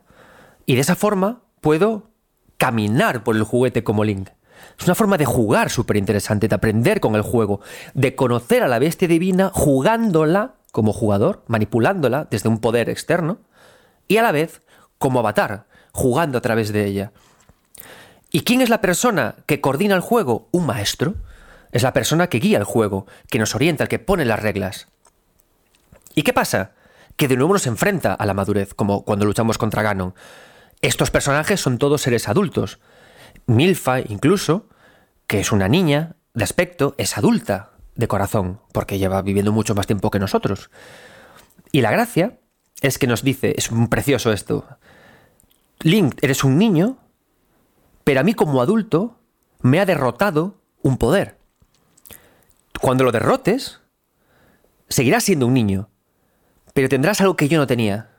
y de esa forma puedo caminar por el juguete como Link. Es una forma de jugar súper interesante, de aprender con el juego, de conocer a la bestia divina jugándola como jugador, manipulándola desde un poder externo, y a la vez como avatar, jugando a través de ella. ¿Y quién es la persona que coordina el juego? Un maestro. Es la persona que guía el juego, que nos orienta, el que pone las reglas. ¿Y qué pasa? Que de nuevo nos enfrenta a la madurez, como cuando luchamos contra Ganon. Estos personajes son todos seres adultos. Milfa, incluso, que es una niña de aspecto, es adulta de corazón, porque lleva viviendo mucho más tiempo que nosotros. Y la gracia es que nos dice, es precioso esto, Link, eres un niño, pero a mí como adulto me ha derrotado un poder. Cuando lo derrotes, seguirás siendo un niño, pero tendrás algo que yo no tenía.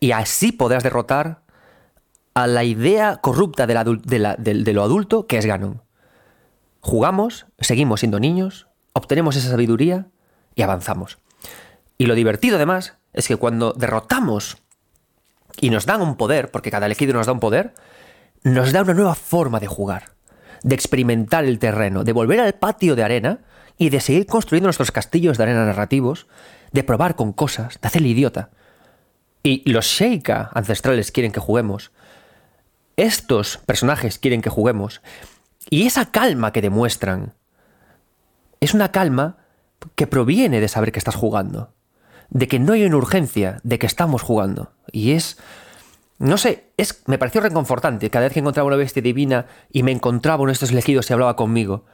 Y así podrás derrotar a la idea corrupta de, lo adulto que es Ganon. Jugamos, seguimos siendo niños, obtenemos esa sabiduría y avanzamos. Y lo divertido además es que cuando derrotamos y nos dan un poder, porque cada elegido nos da un poder, nos da una nueva forma de jugar, de experimentar el terreno, de volver al patio de arena y de seguir construyendo nuestros castillos de arena narrativos de probar con cosas, de hacer el idiota. Y los Sheikah ancestrales quieren que juguemos. Estos personajes quieren que juguemos. Y esa calma que demuestran es una calma que proviene de saber que estás jugando. De que no hay una urgencia, de que estamos jugando. Y es... No sé, es, me pareció reconfortante cada vez que encontraba una bestia divina y me encontraba uno de estos elegidos y hablaba conmigo.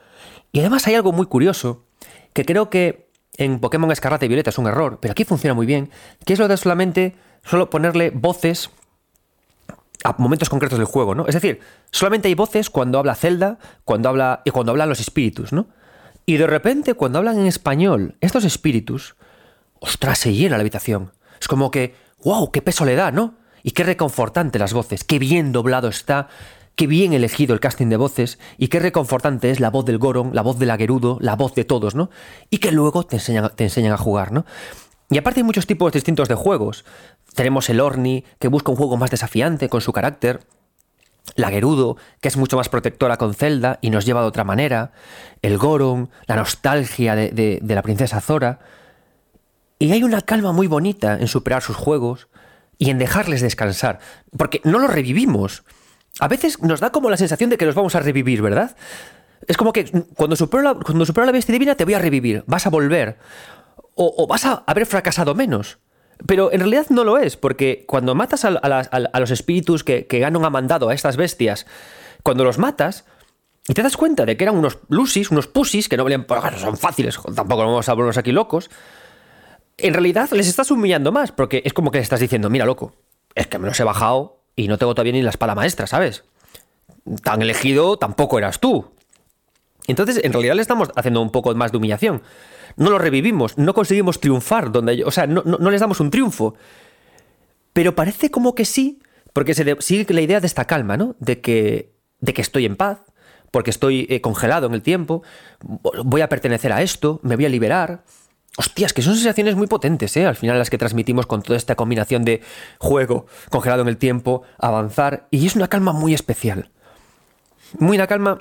Y además hay algo muy curioso, que creo que en Pokémon Escarlata y Violeta es un error, pero aquí funciona muy bien, que es lo de solamente solo ponerle voces a momentos concretos del juego, ¿no? Es decir, solamente hay voces cuando habla Zelda, cuando habla y cuando hablan los espíritus, ¿no? Y de repente cuando hablan en español estos espíritus, ostras, se llena la habitación. Es como que, wow, qué peso le da, ¿no? Y qué reconfortante las voces, qué bien doblado está, qué bien elegido el casting de voces y qué reconfortante es la voz del Goron, la voz del Agerudo, la voz de todos, ¿no? Y que luego te enseñan, te enseñan a jugar, ¿no? Y aparte hay muchos tipos distintos de juegos. Tenemos el Orni, que busca un juego más desafiante con su carácter. La Gerudo, que es mucho más protectora con Zelda y nos lleva de otra manera. El Goron, la nostalgia de, de la princesa Zora. Y hay una calma muy bonita en superar sus juegos y en dejarles descansar. Porque no los revivimos. A veces nos da como la sensación de que los vamos a revivir, ¿verdad? Es como que cuando supero la, cuando supero la bestia divina te voy a revivir, vas a volver. O, vas a haber fracasado menos. Pero en realidad no lo es, porque cuando matas a, los espíritus que, que ganan a mandado a estas bestias, cuando los matas, y te das cuenta de que eran unos lusis, unos pusis, que no valían, son fáciles, tampoco vamos a volvernos aquí locos, en realidad les estás humillando más, porque es como que le estás diciendo, mira, loco, es que me los he bajado y no tengo todavía ni la espada maestra, ¿sabes? Tan elegido tampoco eras tú. Entonces, en realidad le estamos haciendo un poco más de humillación. No lo revivimos, no conseguimos triunfar, donde, o sea, no, les damos un triunfo. Pero parece como que sí, porque se sigue la idea de esta calma, ¿no? De que, de que estoy en paz, porque estoy eh, congelado en el tiempo, voy a pertenecer a esto, me voy a liberar. Hostias, que son sensaciones muy potentes, ¿eh? Al final las que transmitimos con toda esta combinación de juego, congelado en el tiempo, avanzar, y es una calma muy especial. Muy una calma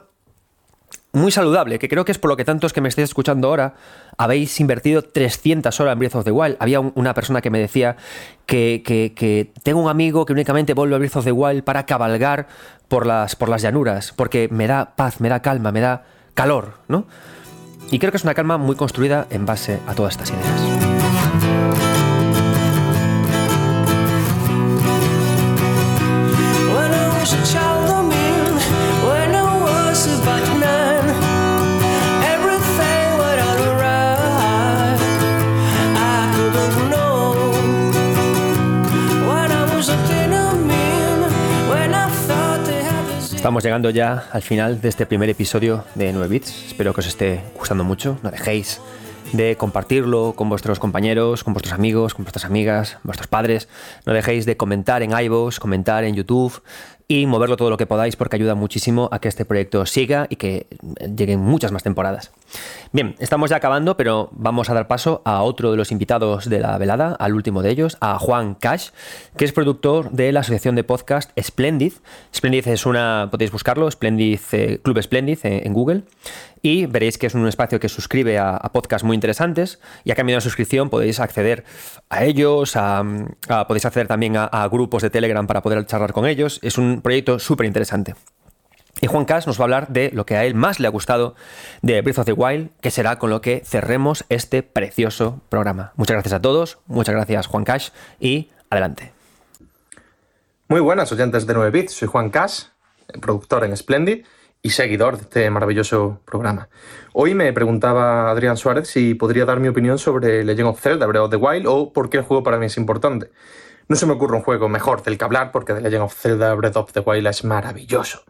muy saludable, que creo que es por lo que tantos que me estáis escuchando ahora habéis invertido 300 horas en Breath of the Wild. Había una persona que me decía que, que, tengo un amigo que únicamente vuelve a Breath of the Wild para cabalgar por las, por las llanuras, porque me da paz, me da calma, me da calor, ¿no? Y creo que es una calma muy construida en base a todas estas ideas. Estamos llegando ya al final de este primer episodio de 9 Bits. Espero que os esté gustando mucho. No dejéis de compartirlo con vuestros compañeros, con vuestros amigos, con vuestras amigas, vuestros padres. No dejéis de comentar en iVoox, comentar en YouTube y moverlo todo lo que podáis porque ayuda muchísimo a que este proyecto siga y que lleguen muchas más temporadas. Bien, estamos ya acabando, pero vamos a dar paso a otro de los invitados de la velada, al último de ellos, a Juan Cash, que es productor de la asociación de podcast Splendid. Splendid es una, podéis buscarlo, Splendid, eh, Club Splendid eh, en Google y veréis que es un espacio que suscribe a, podcasts muy interesantes y a cambio de una suscripción podéis acceder a ellos, a, podéis acceder también a, grupos de Telegram para poder charlar con ellos. Es un proyecto súper interesante. Y Juan Cash nos va a hablar de lo que a él más le ha gustado de Breath of the Wild, que será con lo que cerremos este precioso programa. Muchas gracias a todos, muchas gracias Juan Cash y adelante. Muy buenas oyentes de 9 Bits, soy Juan Cash, productor en Splendid y seguidor de este maravilloso programa. Hoy me preguntaba Adrián Suárez si podría dar mi opinión sobre Legend of Zelda Breath of the Wild o por qué el juego para mí es importante. No se me ocurre un juego mejor del que hablar porque The Legend of Zelda Breath of the Wild es maravilloso.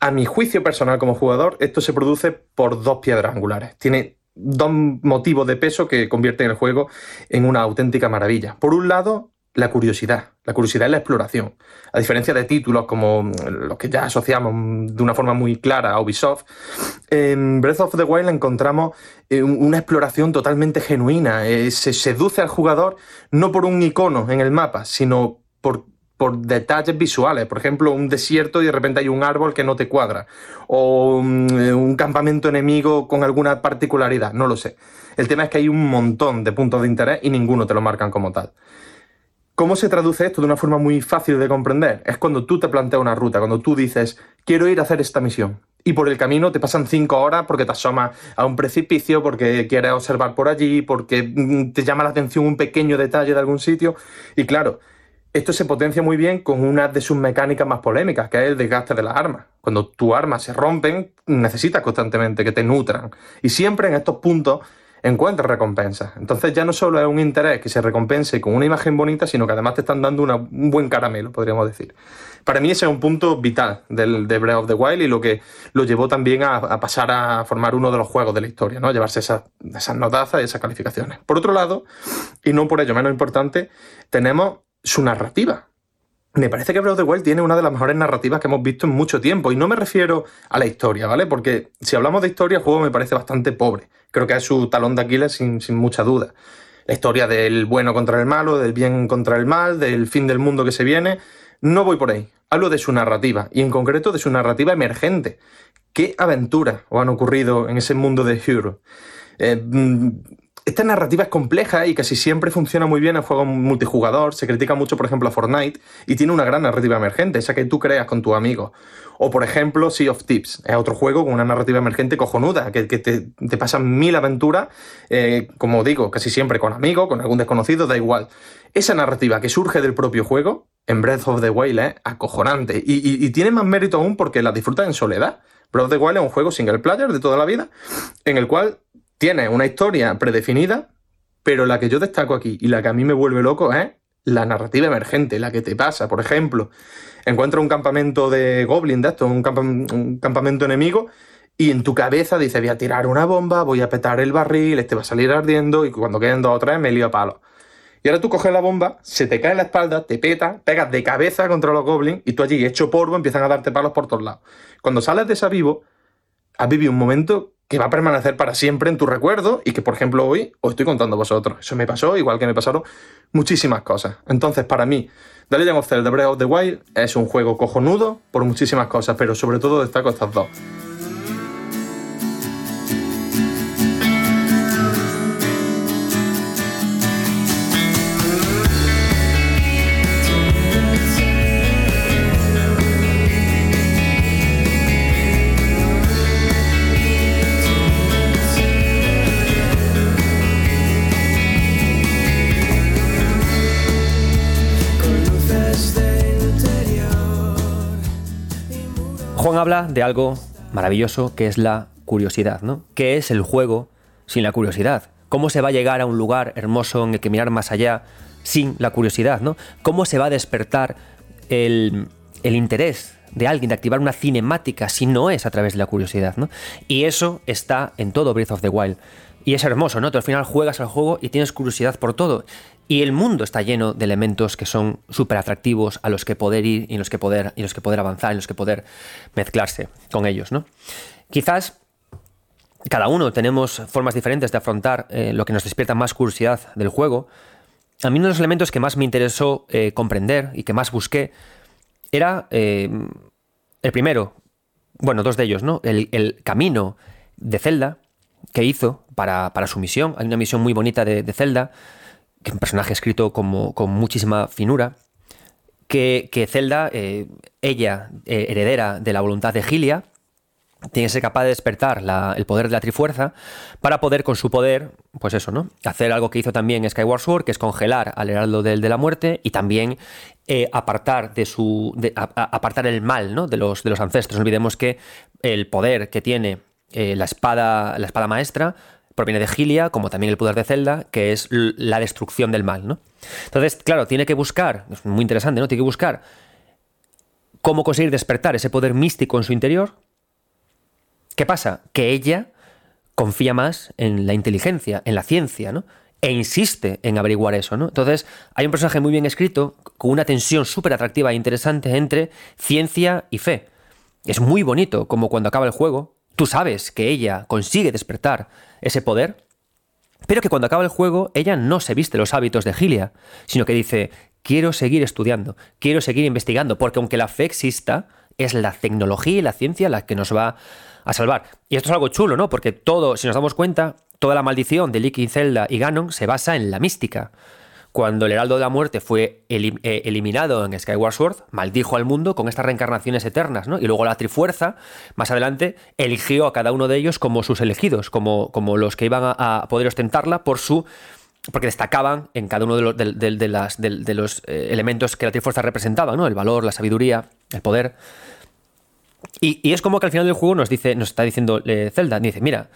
A mi juicio personal como jugador, esto se produce por dos piedras angulares. Tiene dos motivos de peso que convierten el juego en una auténtica maravilla. Por un lado, la curiosidad. La curiosidad es la exploración. A diferencia de títulos como mm, los que ya asociamos de una forma muy clara a Ubisoft, en Breath of the Wild encontramos eh, una exploración totalmente genuina. Eh, se seduce al jugador no por un icono en el mapa, sino por, por detalles visuales. Por ejemplo, un desierto y de repente hay un árbol que no te cuadra. O mm, un campamento enemigo con alguna particularidad. No lo sé. El tema es que hay un montón de puntos de interés y ninguno te lo marcan como tal. ¿Cómo se traduce esto de una forma muy fácil de comprender? Es cuando tú te planteas una ruta, cuando tú dices, quiero ir a hacer esta misión. Y por el camino te pasan cinco horas porque te asomas a un precipicio, porque quieres observar por allí, porque mm, te llama la atención un pequeño detalle de algún sitio. Y claro, esto se potencia muy bien con una de sus mecánicas más polémicas, que es el desgaste de las armas. Cuando tus armas se rompen, necesitas constantemente que te nutran. Y siempre en estos puntos encuentras recompensas. Entonces ya no solo es un interés que se recompense con una imagen bonita, sino que además te están dando un buen caramelo, podríamos decir. Para mí ese es un punto vital del, de Breath of the Wild y lo que lo llevó también a, pasar a formar uno de los juegos de la historia, ¿no? Llevarse esas, esas notazas y esas calificaciones. Por otro lado, y no por ello menos importante, tenemos su narrativa. Me parece que Breath of the Wild tiene una de las mejores narrativas que hemos visto en mucho tiempo. Y no me refiero a la historia, ¿vale? Porque si hablamos de historia, el juego me parece bastante pobre. Creo que es su talón de Aquiles sin, sin mucha duda. La historia del bueno contra el malo, del bien contra el mal, del fin del mundo que se viene. No voy por ahí. Hablo de su narrativa, y en concreto de su narrativa emergente. ¿Qué aventuras han ocurrido en ese mundo de Hero? Eh, mm, esta narrativa es compleja y casi siempre funciona muy bien en juegos multijugador. Se critica mucho, por ejemplo, a Fortnite y tiene una gran narrativa emergente, esa que tú creas con tu amigo. O, por ejemplo, Sea of Tips. Es otro juego con una narrativa emergente cojonuda, que, te, pasan mil aventuras, eh, como digo, casi siempre con amigos, con algún desconocido, da igual. Esa narrativa que surge del propio juego, en Breath of the Wild, es acojonante. Y, tiene más mérito aún porque la disfrutas en soledad. Breath of the Wild es un juego single player de toda la vida, en el cual tiene una historia predefinida, pero la que yo destaco aquí y la que a mí me vuelve loco es la narrativa emergente, la que te pasa. Por ejemplo, encuentras un campamento de goblin de esto, un, campamento enemigo, y en tu cabeza dices, voy a tirar una bomba, voy a petar el barril, este va a salir ardiendo, y cuando queden dos o tres me lío a palo. Y ahora tú coges la bomba, se te cae en la espalda, te peta, pegas de cabeza contra los goblins, y tú allí hecho polvo empiezan a darte palos por todos lados. Cuando sales de esa vivo, has vivido un momento que va a permanecer para siempre en tu recuerdo y que, por ejemplo, hoy os estoy contando vosotros. Eso me pasó, igual que me pasaron muchísimas cosas. Entonces, para mí, The Legend of Zelda Breath of the Wild es un juego cojonudo por muchísimas cosas, pero sobre todo destaco estas dos. Habla de algo maravilloso que es la curiosidad, ¿no? ¿Qué es el juego sin la curiosidad? ¿Cómo se va a llegar a un lugar hermoso en el que mirar más allá sin la curiosidad, ¿no? ¿Cómo se va a despertar el, interés de alguien de activar una cinemática si no es a través de la curiosidad, ¿no? Y eso está en todo Breath of the Wild. Y es hermoso, ¿no? Tú al final juegas al juego y tienes curiosidad por todo. Y el mundo está lleno de elementos que son súper atractivos a los que poder ir y los que poder, y los que poder avanzar, en los que poder mezclarse con ellos. ¿no? Quizás cada uno tenemos formas diferentes de afrontar eh, lo que nos despierta más curiosidad del juego. A mí uno de los elementos que más me interesó eh, comprender y que más busqué era eh, el primero, bueno, dos de ellos, ¿no? El, camino de Zelda que hizo para, su misión. Hay una misión muy bonita de, de Zelda que un personaje escrito como, con muchísima finura, que, que Zelda, eh, ella, eh, heredera de la voluntad de Gilia, tiene que ser capaz de despertar el poder de la Trifuerza para poder con su poder, pues eso, ¿no? Hacer algo que hizo también Skyward que es congelar al heraldo del de la muerte y también eh, apartar de su apartar el mal, ¿no? De los de los ancestros. No olvidemos que el poder que tiene la espada la espada maestra proviene de Gilia, como también el poder de Zelda, que es la destrucción del mal, ¿no? Entonces, claro, tiene que buscar, es muy interesante, ¿no? Tiene que buscar cómo conseguir despertar ese poder místico en su interior. ¿Qué pasa? Que ella confía más en la inteligencia, en la ciencia, ¿no? E insiste en averiguar eso, ¿no? Entonces, hay un personaje muy bien escrito, con una tensión súper atractiva e interesante entre ciencia y fe. Es muy bonito, como cuando acaba el juego, tú sabes que ella consigue despertar ese poder, pero que cuando acaba el juego ella no se viste los hábitos de Gilia, sino que dice, quiero seguir estudiando, quiero seguir investigando, porque aunque la fe exista, es la tecnología y la ciencia la que nos va a salvar. Y esto es algo chulo, ¿no? Porque todo, si nos damos cuenta, toda la maldición de Liki, Zelda y Ganon se basa en la mística cuando el Heraldo de la Muerte fue eh, eliminado en Skyward Sword, maldijo al mundo con estas reencarnaciones eternas, ¿no? Y luego la Trifuerza, más adelante, eligió a cada uno de ellos como sus elegidos, como, como los que iban a, poder ostentarla por su porque destacaban en cada uno de los, de, los eh, elementos que la Trifuerza representaba, ¿no? El valor, la sabiduría, el poder. Y, es como que al final del juego nos dice, nos está diciendo eh, Zelda, dice, mira,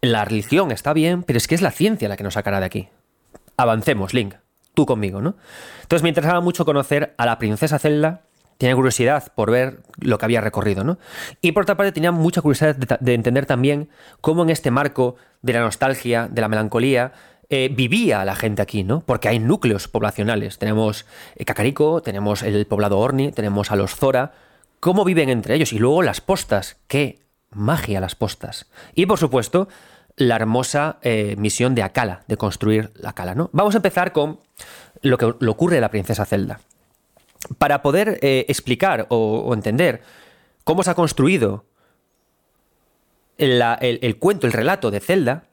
la religión está bien, pero es que es la ciencia la que nos sacará de aquí. Avancemos, Link, tú conmigo, ¿no? Entonces me interesaba mucho conocer a la princesa Zelda, tenía curiosidad por ver lo que había recorrido, ¿no? Y por otra parte tenía mucha curiosidad de, entender también cómo en este marco de la nostalgia, de la melancolía, eh, vivía la gente aquí, ¿no? Porque hay núcleos poblacionales. Tenemos eh, Cacarico, tenemos el poblado Orni, tenemos a los Zora. ¿Cómo viven entre ellos? Y luego las postas. ¡Qué magia las postas! Y por supuesto, la hermosa eh, misión de Akala, de construir la Akala, ¿no? Vamos a empezar con lo que le ocurre a la princesa Zelda. Para poder explicar o, entender cómo se ha construido el cuento, el relato de Zelda,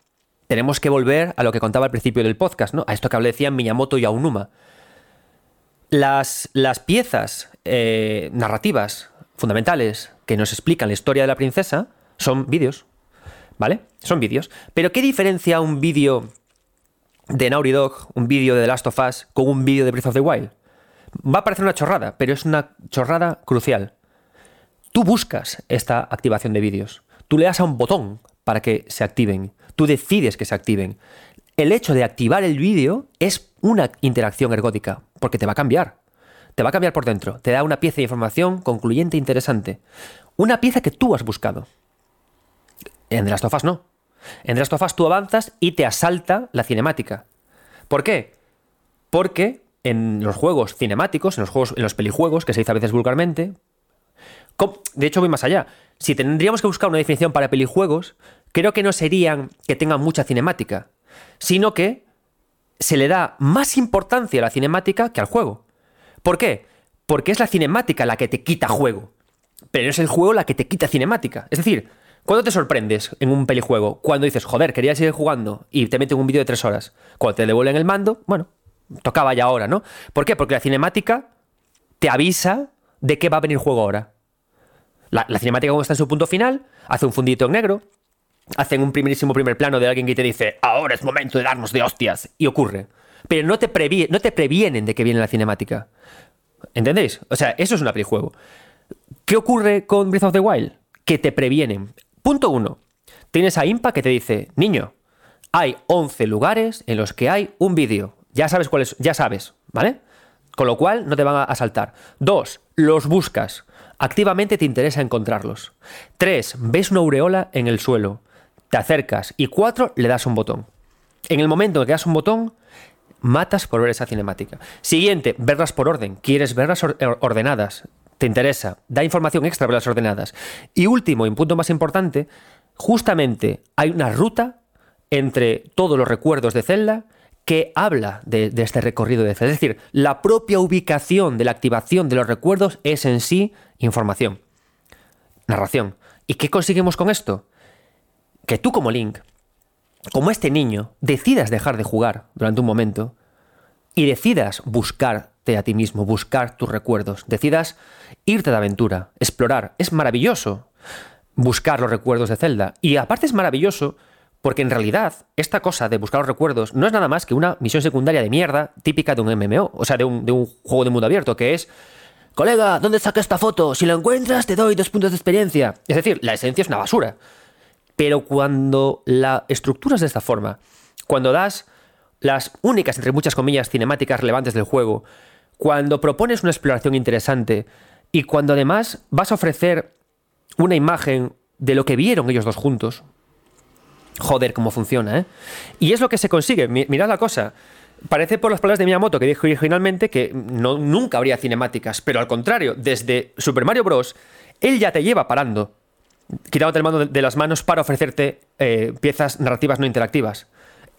tenemos que volver a lo que contaba al principio del podcast, ¿no? A esto que decían Miyamoto y Aonuma. Las, las piezas eh, narrativas fundamentales que nos explican la historia de la princesa son vídeos, ¿vale? Son vídeos. Pero ¿qué diferencia un vídeo de Naughty Dog, un vídeo de The Last of Us, con un vídeo de Breath of the Wild? Va a parecer una chorrada, pero es una chorrada crucial. Tú buscas esta activación de vídeos. Tú le das a un botón para que se activen. Tú decides que se activen. El hecho de activar el vídeo es una interacción ergótica, porque te va a cambiar. Te va a cambiar por dentro. Te da una pieza de información concluyente e interesante. Una pieza que tú has buscado. En The Last of Us no. En The Last of Us tú avanzas y te asalta la cinemática. ¿Por qué? Porque en los juegos cinemáticos, en los juegos, en los pelijuegos, que se dice a veces vulgarmente, de hecho voy más allá. Si tendríamos que buscar una definición para pelijuegos, creo que no serían que tengan mucha cinemática, sino que se le da más importancia a la cinemática que al juego. ¿Por qué? Porque es la cinemática la que te quita juego, pero es el juego la que te quita cinemática. Es decir, ¿cuándo te sorprendes en un pelijuego? Cuando dices, joder, quería seguir jugando y te meten un vídeo de tres horas. Cuando te devuelven el mando, bueno, tocaba ya ahora, ¿no? ¿Por qué? Porque la cinemática te avisa de qué va a venir juego ahora. La, cinemática, cuando está en su punto final, hace un fundito en negro, hacen un primerísimo primer plano de alguien que te dice, ahora es momento de darnos de hostias, y ocurre. Pero no te, no te previenen de que viene la cinemática. ¿Entendéis? O sea, eso es un juego. ¿Qué ocurre con Breath of the Wild? Que te previenen. Punto uno. Tienes a Impa que te dice, niño, hay 11 lugares en los que hay un vídeo. Ya sabes cuáles, ya sabes, ¿vale? Con lo cual no te van a saltar. Dos, los buscas. Activamente te interesa encontrarlos. Tres, ves una aureola en el suelo te acercas y cuatro, le das un botón. En el momento en que das un botón, matas por ver esa cinemática. Siguiente, verlas por orden. Quieres verlas ordenadas. Te interesa. Da información extra verlas ordenadas. Y último, y un punto más importante, justamente hay una ruta entre todos los recuerdos de Zelda que habla de, de, este recorrido de Zelda. Es decir, la propia ubicación de la activación de los recuerdos es en sí información, narración. ¿Y qué conseguimos con esto? que tú como Link, como este niño, decidas dejar de jugar durante un momento y decidas a ti mismo, buscar tus recuerdos, decidas irte de aventura, explorar. Es maravilloso buscar los recuerdos de Zelda. Y aparte es maravilloso porque en realidad esta cosa de buscar los recuerdos no es nada más que una misión secundaria de mierda típica de un MMO, o sea, de un, de un juego de mundo abierto, que es Colega, ¿dónde saca esta foto? Si la encuentras, te doy dos puntos de experiencia. Es decir, la esencia es una basura. Pero cuando la estructuras de esta forma, cuando das las únicas, entre muchas comillas, cinemáticas relevantes del juego, cuando propones una exploración interesante y cuando además vas a ofrecer una imagen de lo que vieron ellos dos juntos, joder, cómo funciona, ¿eh? Y es lo que se consigue. Mirad la cosa. Parece por las palabras de Miyamoto que dijo originalmente que no, nunca habría cinemáticas, pero al contrario, desde Super Mario Bros. él ya te lleva parando quitándote el mando de las manos para ofrecerte eh, piezas narrativas no interactivas.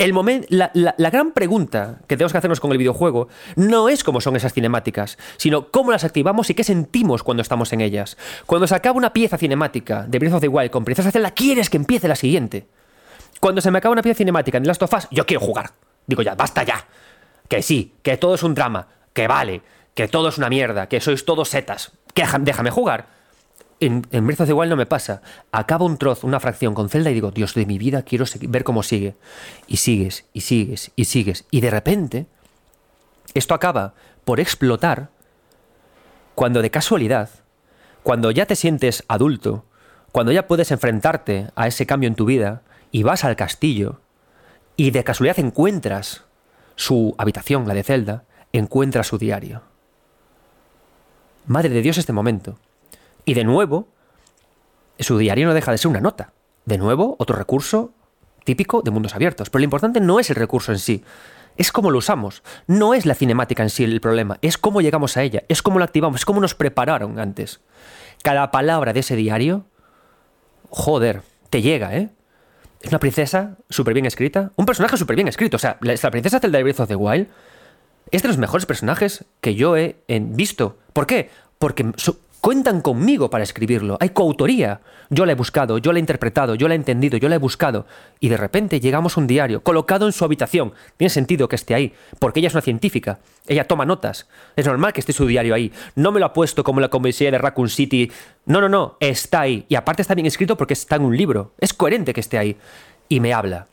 El la, gran pregunta que tenemos que hacernos con el videojuego no es cómo son esas cinemáticas, sino cómo las activamos y qué sentimos cuando estamos en ellas. Cuando se acaba una pieza cinemática de Breath of the Wild con Princesa Zelda, quieres que empiece la siguiente. Cuando se me acaba una pieza cinemática en The Last of Us, yo quiero jugar. Digo ya, basta ya. Que sí, que todo es un drama, que vale, que todo es una mierda, que sois todos setas. Que déjame jugar en, en Breath of Wild no me pasa. Acaba un trozo, una fracción con Zelda y digo, Dios de mi vida, quiero ver cómo sigue. Y sigues, y sigues, y sigues. Y de repente, esto acaba por explotar cuando de casualidad, cuando ya te sientes adulto, cuando ya puedes enfrentarte a ese cambio en tu vida y vas al castillo y de casualidad encuentras su habitación, la de Zelda, encuentras su diario. Madre de Dios este momento. Y de nuevo, su diario no deja de ser una nota. De nuevo, otro recurso típico de mundos abiertos. Pero lo importante no es el recurso en sí, es cómo lo usamos. No es la cinemática en sí el problema, es cómo llegamos a ella, es cómo la activamos, es cómo nos prepararon antes. Cada palabra de ese diario, joder, te llega, ¿eh? Es una princesa súper bien escrita, un personaje súper bien escrito. O sea, la, princesa Zelda Breath of the Wild es de los mejores personajes que yo he visto. ¿Por qué? Porque cuentan conmigo para escribirlo. Hay coautoría. Yo la he buscado, yo la he interpretado, yo la he entendido, yo la he buscado. Y de repente llegamos a un diario colocado en su habitación. Tiene sentido que esté ahí, porque ella es una científica. Ella toma notas. Es normal que esté su diario ahí. No me lo ha puesto como la comisaría de Raccoon City. No, no, no. Está ahí. Y aparte está bien escrito porque está en un libro. Es coherente que esté ahí. Y me habla.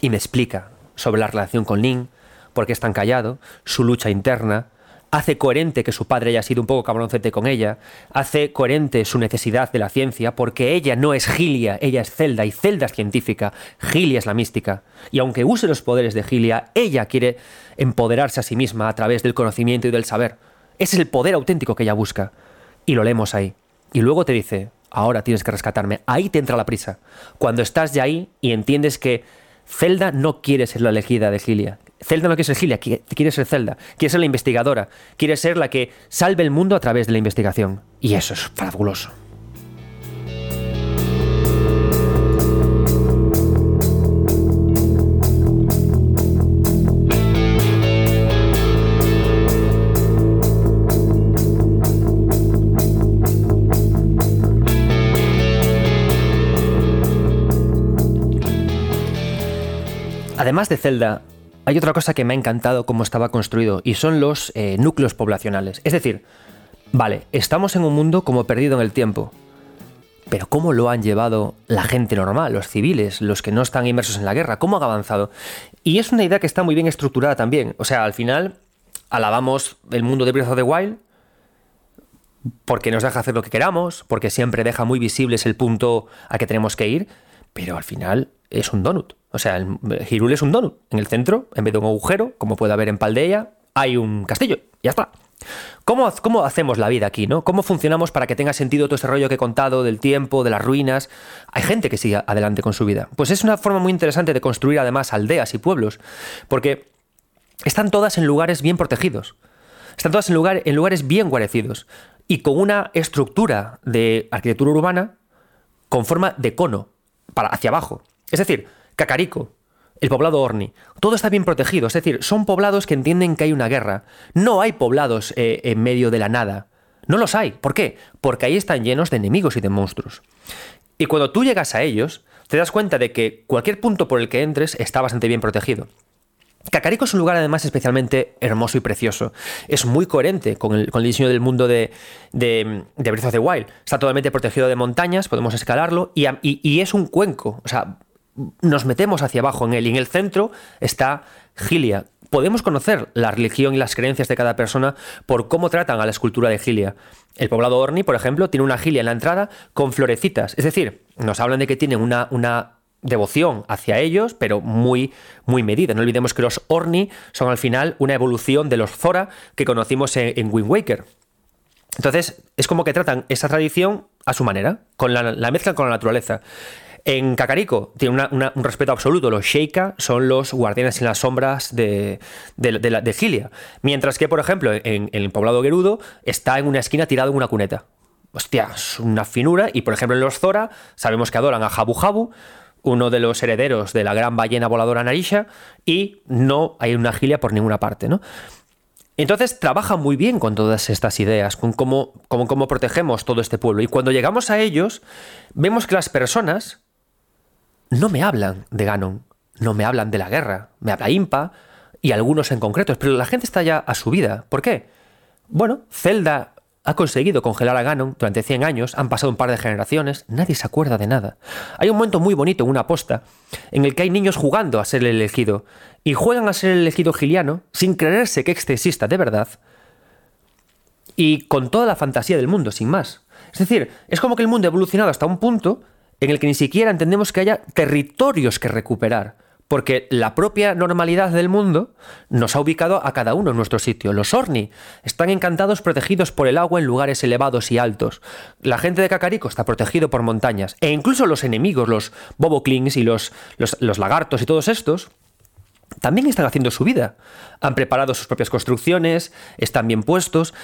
Y me explica sobre la relación con Link, por qué es tan callado, su lucha interna, hace coherente que su padre haya sido un poco cabroncete con ella, hace coherente su necesidad de la ciencia, porque ella no es Gilia, ella es Zelda, y Zelda es científica, Gilia es la mística. Y aunque use los poderes de Gilia, ella quiere empoderarse a sí misma a través del conocimiento y del saber. Ese es el poder auténtico que ella busca. Y lo leemos ahí. Y luego te dice, ahora tienes que rescatarme. Ahí te entra la prisa. Cuando estás ya ahí y entiendes que Zelda no quiere ser la elegida de Gilia, Zelda no quiere ser Gilia, quiere ser Zelda, quiere ser la investigadora, quiere ser la que salve el mundo a través de la investigación. Y eso es fabuloso. Además de Zelda, hay otra cosa que me ha encantado cómo estaba construido y son los eh, núcleos poblacionales. Es decir, vale, estamos en un mundo como perdido en el tiempo. Pero ¿cómo lo han llevado la gente normal, los civiles, los que no están inmersos en la guerra? ¿Cómo han avanzado? Y es una idea que está muy bien estructurada también. O sea, al final alabamos el mundo de Breath of the Wild porque nos deja hacer lo que queramos, porque siempre deja muy visibles el punto a que tenemos que ir, pero al final es un donut. O sea, el Hirule es un donut. En el centro, en vez de un agujero, como puede haber en Paldea, hay un castillo. Ya está. ¿Cómo, ¿Cómo, hacemos la vida aquí, no? ¿Cómo funcionamos para que tenga sentido todo ese rollo que he contado del tiempo, de las ruinas? Hay gente que sigue adelante con su vida. Pues es una forma muy interesante de construir además aldeas y pueblos, porque están todas en lugares bien protegidos. Están todas en, lugar, en lugares bien guarecidos y con una estructura de arquitectura urbana con forma de cono, para hacia abajo. Es decir, Cacarico, el poblado Orni, todo está bien protegido, es decir, son poblados que entienden que hay una guerra. No hay poblados eh, en medio de la nada. No los hay. ¿Por qué? Porque ahí están llenos de enemigos y de monstruos. Y cuando tú llegas a ellos, te das cuenta de que cualquier punto por el que entres está bastante bien protegido. Cacarico es un lugar además especialmente hermoso y precioso. Es muy coherente con el, diseño del mundo de, Breath of the Wild. Está totalmente protegido de montañas, podemos escalarlo y, y es un cuenco. O sea, nos metemos hacia abajo en él y en el centro está Gilia. Podemos conocer la religión y las creencias de cada persona por cómo tratan a la escultura de Gilia. El poblado Orni, por ejemplo, tiene una Gilia en la entrada con florecitas. Es decir, nos hablan de que tienen una, una devoción hacia ellos, pero muy, muy medida. No olvidemos que los Orni son al final una evolución de los Zora que conocimos en, Wind Waker. Entonces, es como que tratan esa tradición a su manera, con la, la mezcla con la naturaleza. En Cacarico tiene un respeto absoluto. Los Sheikah son los guardianes en las sombras de, de, Gilia. Mientras que, por ejemplo, en, el poblado Gerudo está en una esquina tirado en una cuneta. Hostia, es una finura. Y, por ejemplo, en los Zora sabemos que adoran a Jabu Jabu, uno de los herederos de la gran ballena voladora Narisha, y no hay una Gilia por ninguna parte, ¿no? Entonces trabaja muy bien con todas estas ideas, con cómo, cómo protegemos todo este pueblo. Y cuando llegamos a ellos, vemos que las personas no me hablan de Ganon, no me hablan de la guerra, me habla Impa y algunos en concretos, pero la gente está ya a su vida. ¿Por qué? Bueno, Zelda ha conseguido congelar a Ganon durante 100 años, han pasado un par de generaciones, nadie se acuerda de nada. Hay un momento muy bonito en una posta en el que hay niños jugando a ser el elegido y juegan a ser el elegido giliano sin creerse que este exista de verdad y con toda la fantasía del mundo, sin más. Es decir, es como que el mundo ha evolucionado hasta un punto en el que ni siquiera entendemos que haya territorios que recuperar, porque la propia normalidad del mundo nos ha ubicado a cada uno en nuestro sitio. Los Orni están encantados protegidos por el agua en lugares elevados y altos. La gente de Cacarico está protegido por montañas. E incluso los enemigos, los Boboclings y los, los, los lagartos y todos estos, también están haciendo su vida. Han preparado sus propias construcciones, están bien puestos.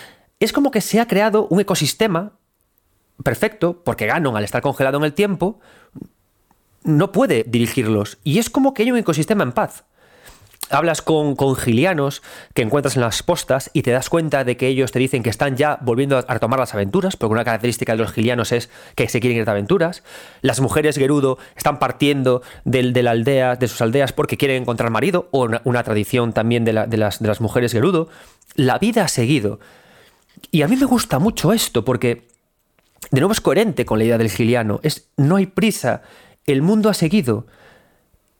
Es como que se ha creado un ecosistema perfecto, porque Ganon, al estar congelado en el tiempo, no puede dirigirlos. Y es como que hay un ecosistema en paz. Hablas con, con, gilianos que encuentras en las postas y te das cuenta de que ellos te dicen que están ya volviendo a retomar las aventuras, porque una característica de los gilianos es que se quieren ir de aventuras. Las mujeres Gerudo están partiendo de, de la aldea, de sus aldeas porque quieren encontrar marido, o una, tradición también de, de, las, de las mujeres Gerudo. La vida ha seguido. Y a mí me gusta mucho esto, porque de nuevo es coherente con la idea del giliano. Es, no hay prisa, el mundo ha seguido.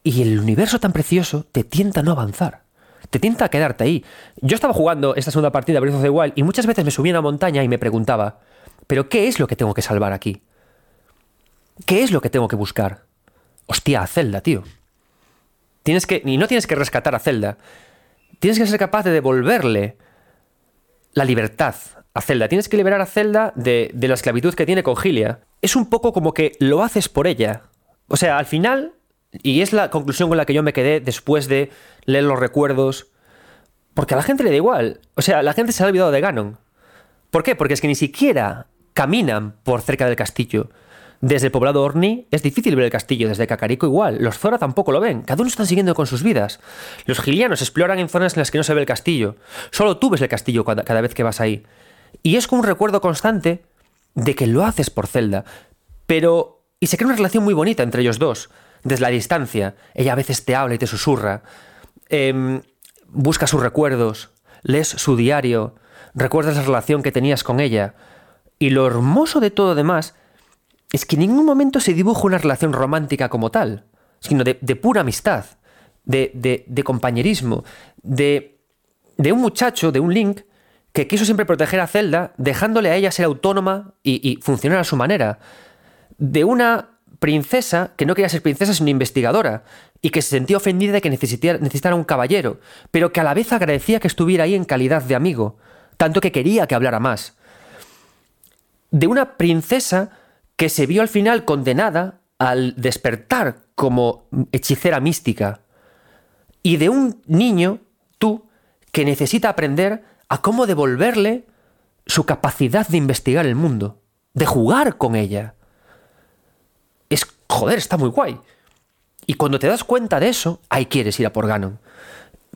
Y el universo tan precioso te tienta a no avanzar. Te tienta a quedarte ahí. Yo estaba jugando esta segunda partida Breath of the Wild y muchas veces me subía a una montaña y me preguntaba, ¿pero qué es lo que tengo que salvar aquí? ¿Qué es lo que tengo que buscar? Hostia, a Zelda, tío. Tienes que. Y no tienes que rescatar a Zelda. Tienes que ser capaz de devolverle la libertad a Zelda. Tienes que liberar a Zelda de, de la esclavitud que tiene con Gilia. Es un poco como que lo haces por ella. O sea, al final y es la conclusión con la que yo me quedé después de leer los recuerdos. Porque a la gente le da igual. O sea, la gente se ha olvidado de Ganon. ¿Por qué? Porque es que ni siquiera caminan por cerca del castillo. Desde el poblado Orni es difícil ver el castillo, desde Cacarico igual. Los Zora tampoco lo ven. Cada uno está siguiendo con sus vidas. Los gilianos exploran en zonas en las que no se ve el castillo. Solo tú ves el castillo cada, cada vez que vas ahí. Y es como un recuerdo constante de que lo haces por Zelda. Pero... Y se crea una relación muy bonita entre ellos dos desde la distancia. Ella a veces te habla y te susurra. Eh, busca sus recuerdos, lees su diario, recuerdas la relación que tenías con ella. Y lo hermoso de todo demás es que en ningún momento se dibuja una relación romántica como tal, sino de, pura amistad, de, de, de compañerismo, de un muchacho, de un Link, que quiso siempre proteger a Zelda, dejándole a ella ser autónoma y, funcionar a su manera. De una princesa que no quería ser princesa sino investigadora y que se sentía ofendida de que necesitara un caballero, pero que a la vez agradecía que estuviera ahí en calidad de amigo, tanto que quería que hablara más. De una princesa que se vio al final condenada al despertar como hechicera mística. Y de un niño, tú, que necesita aprender a cómo devolverle su capacidad de investigar el mundo, de jugar con ella es, joder, está muy guay. Y cuando te das cuenta de eso, ahí quieres ir a por Ganon.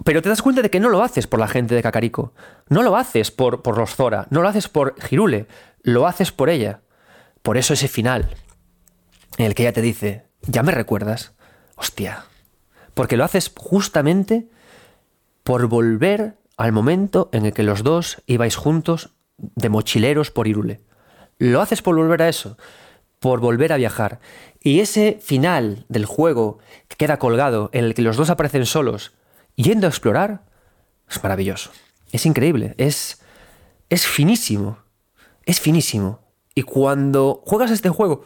Pero te das cuenta de que no lo haces por la gente de Kakariko. No lo haces por, por los Zora. No lo haces por Hirule. Lo haces por ella. Por eso ese final, en el que ella te dice, ¿ya me recuerdas? Hostia. Porque lo haces justamente por volver al momento en el que los dos ibais juntos de mochileros por Hirule. Lo haces por volver a eso por volver a viajar. Y ese final del juego que queda colgado, en el que los dos aparecen solos, yendo a explorar, es maravilloso. Es increíble, es, es finísimo, es finísimo. Y cuando juegas este juego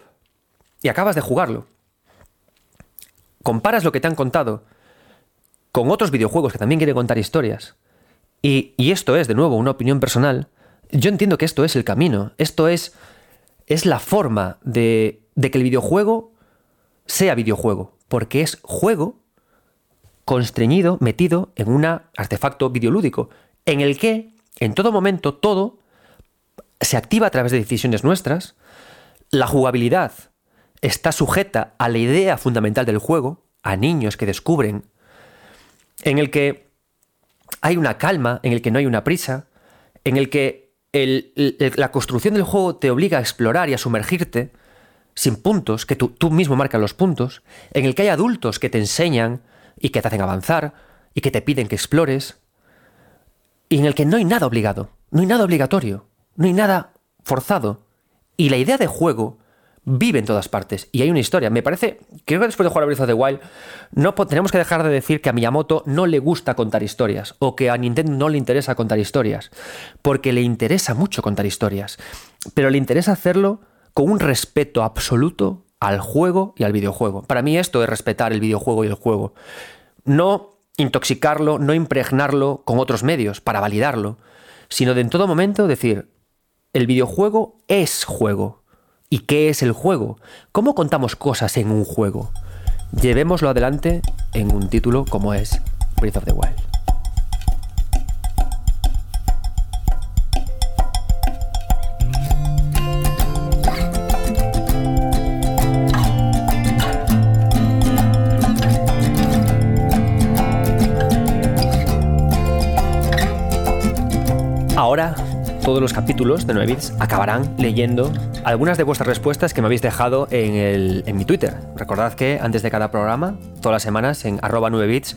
y acabas de jugarlo, comparas lo que te han contado con otros videojuegos que también quieren contar historias, y, esto es, de nuevo, una opinión personal, yo entiendo que esto es el camino, esto es es la forma de, de que el videojuego sea videojuego, porque es juego constreñido, metido en un artefacto videolúdico, en el que en todo momento todo se activa a través de decisiones nuestras, la jugabilidad está sujeta a la idea fundamental del juego, a niños que descubren, en el que hay una calma, en el que no hay una prisa, en el que la construcción del juego te obliga a explorar y a sumergirte sin puntos, que tú, tú mismo marcas los puntos, en el que hay adultos que te enseñan y que te hacen avanzar y que te piden que explores, y en el que no hay nada obligado, no hay nada obligatorio, no hay nada forzado. Y la idea de juego vive en todas partes y hay una historia. Me parece, creo que después de jugar a Breath of the Wild, no tenemos que dejar de decir que a Miyamoto no le gusta contar historias o que a Nintendo no le interesa contar historias, porque le interesa mucho contar historias, pero le interesa hacerlo con un respeto absoluto al juego y al videojuego. Para mí esto es respetar el videojuego y el juego. No intoxicarlo, no impregnarlo con otros medios para validarlo, sino de en todo momento decir, el videojuego es juego ¿Y qué es el juego? ¿Cómo contamos cosas en un juego? Llevémoslo adelante en un título como es Breath of the Wild. Todos los capítulos de 9 bits acabarán leyendo algunas de vuestras respuestas que me habéis dejado en, mi Twitter. Recordad que antes de cada programa, todas las semanas, en arroba 9 bits,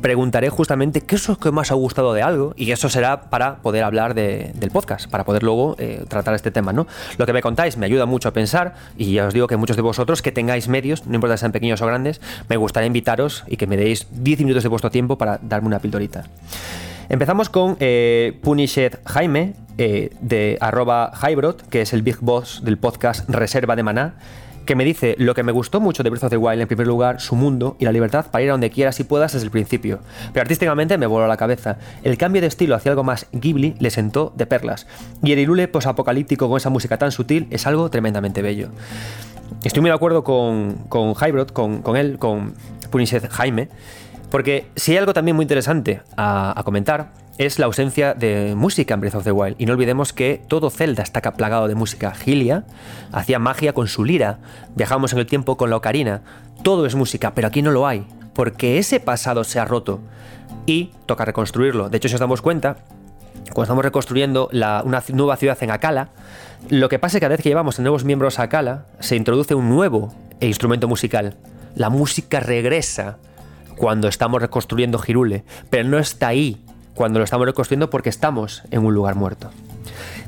preguntaré justamente qué es lo que más ha gustado de algo y eso será para poder hablar del podcast, para poder luego eh, tratar este tema. ¿no? Lo que me contáis me ayuda mucho a pensar y ya os digo que muchos de vosotros que tengáis medios, no importa si sean pequeños o grandes, me gustaría invitaros y que me deis 10 minutos de vuestro tiempo para darme una pildorita. Empezamos con eh, Punished Jaime, eh, de arroba Hybrod, que es el big boss del podcast Reserva de Maná, que me dice lo que me gustó mucho de Breath of the Wild, en primer lugar, su mundo y la libertad para ir a donde quieras y puedas desde el principio. Pero artísticamente me voló la cabeza. El cambio de estilo hacia algo más Ghibli le sentó de perlas. Y el Irule posapocalíptico con esa música tan sutil es algo tremendamente bello. Estoy muy de acuerdo con, con con, con él, con Punished Jaime, porque si hay algo también muy interesante a, comentar, es la ausencia de música en Breath of the Wild. Y no olvidemos que todo Zelda está plagado de música. Gilia hacía magia con su lira, viajamos en el tiempo con la ocarina. Todo es música, pero aquí no lo hay, porque ese pasado se ha roto y toca reconstruirlo. De hecho, si os damos cuenta, cuando estamos reconstruyendo una nueva ciudad en Akala, lo que pasa es que cada vez que llevamos nuevos miembros a Akala, se introduce un nuevo instrumento musical. La música regresa cuando estamos reconstruyendo Girule, pero no está ahí cuando lo estamos reconstruyendo porque estamos en un lugar muerto.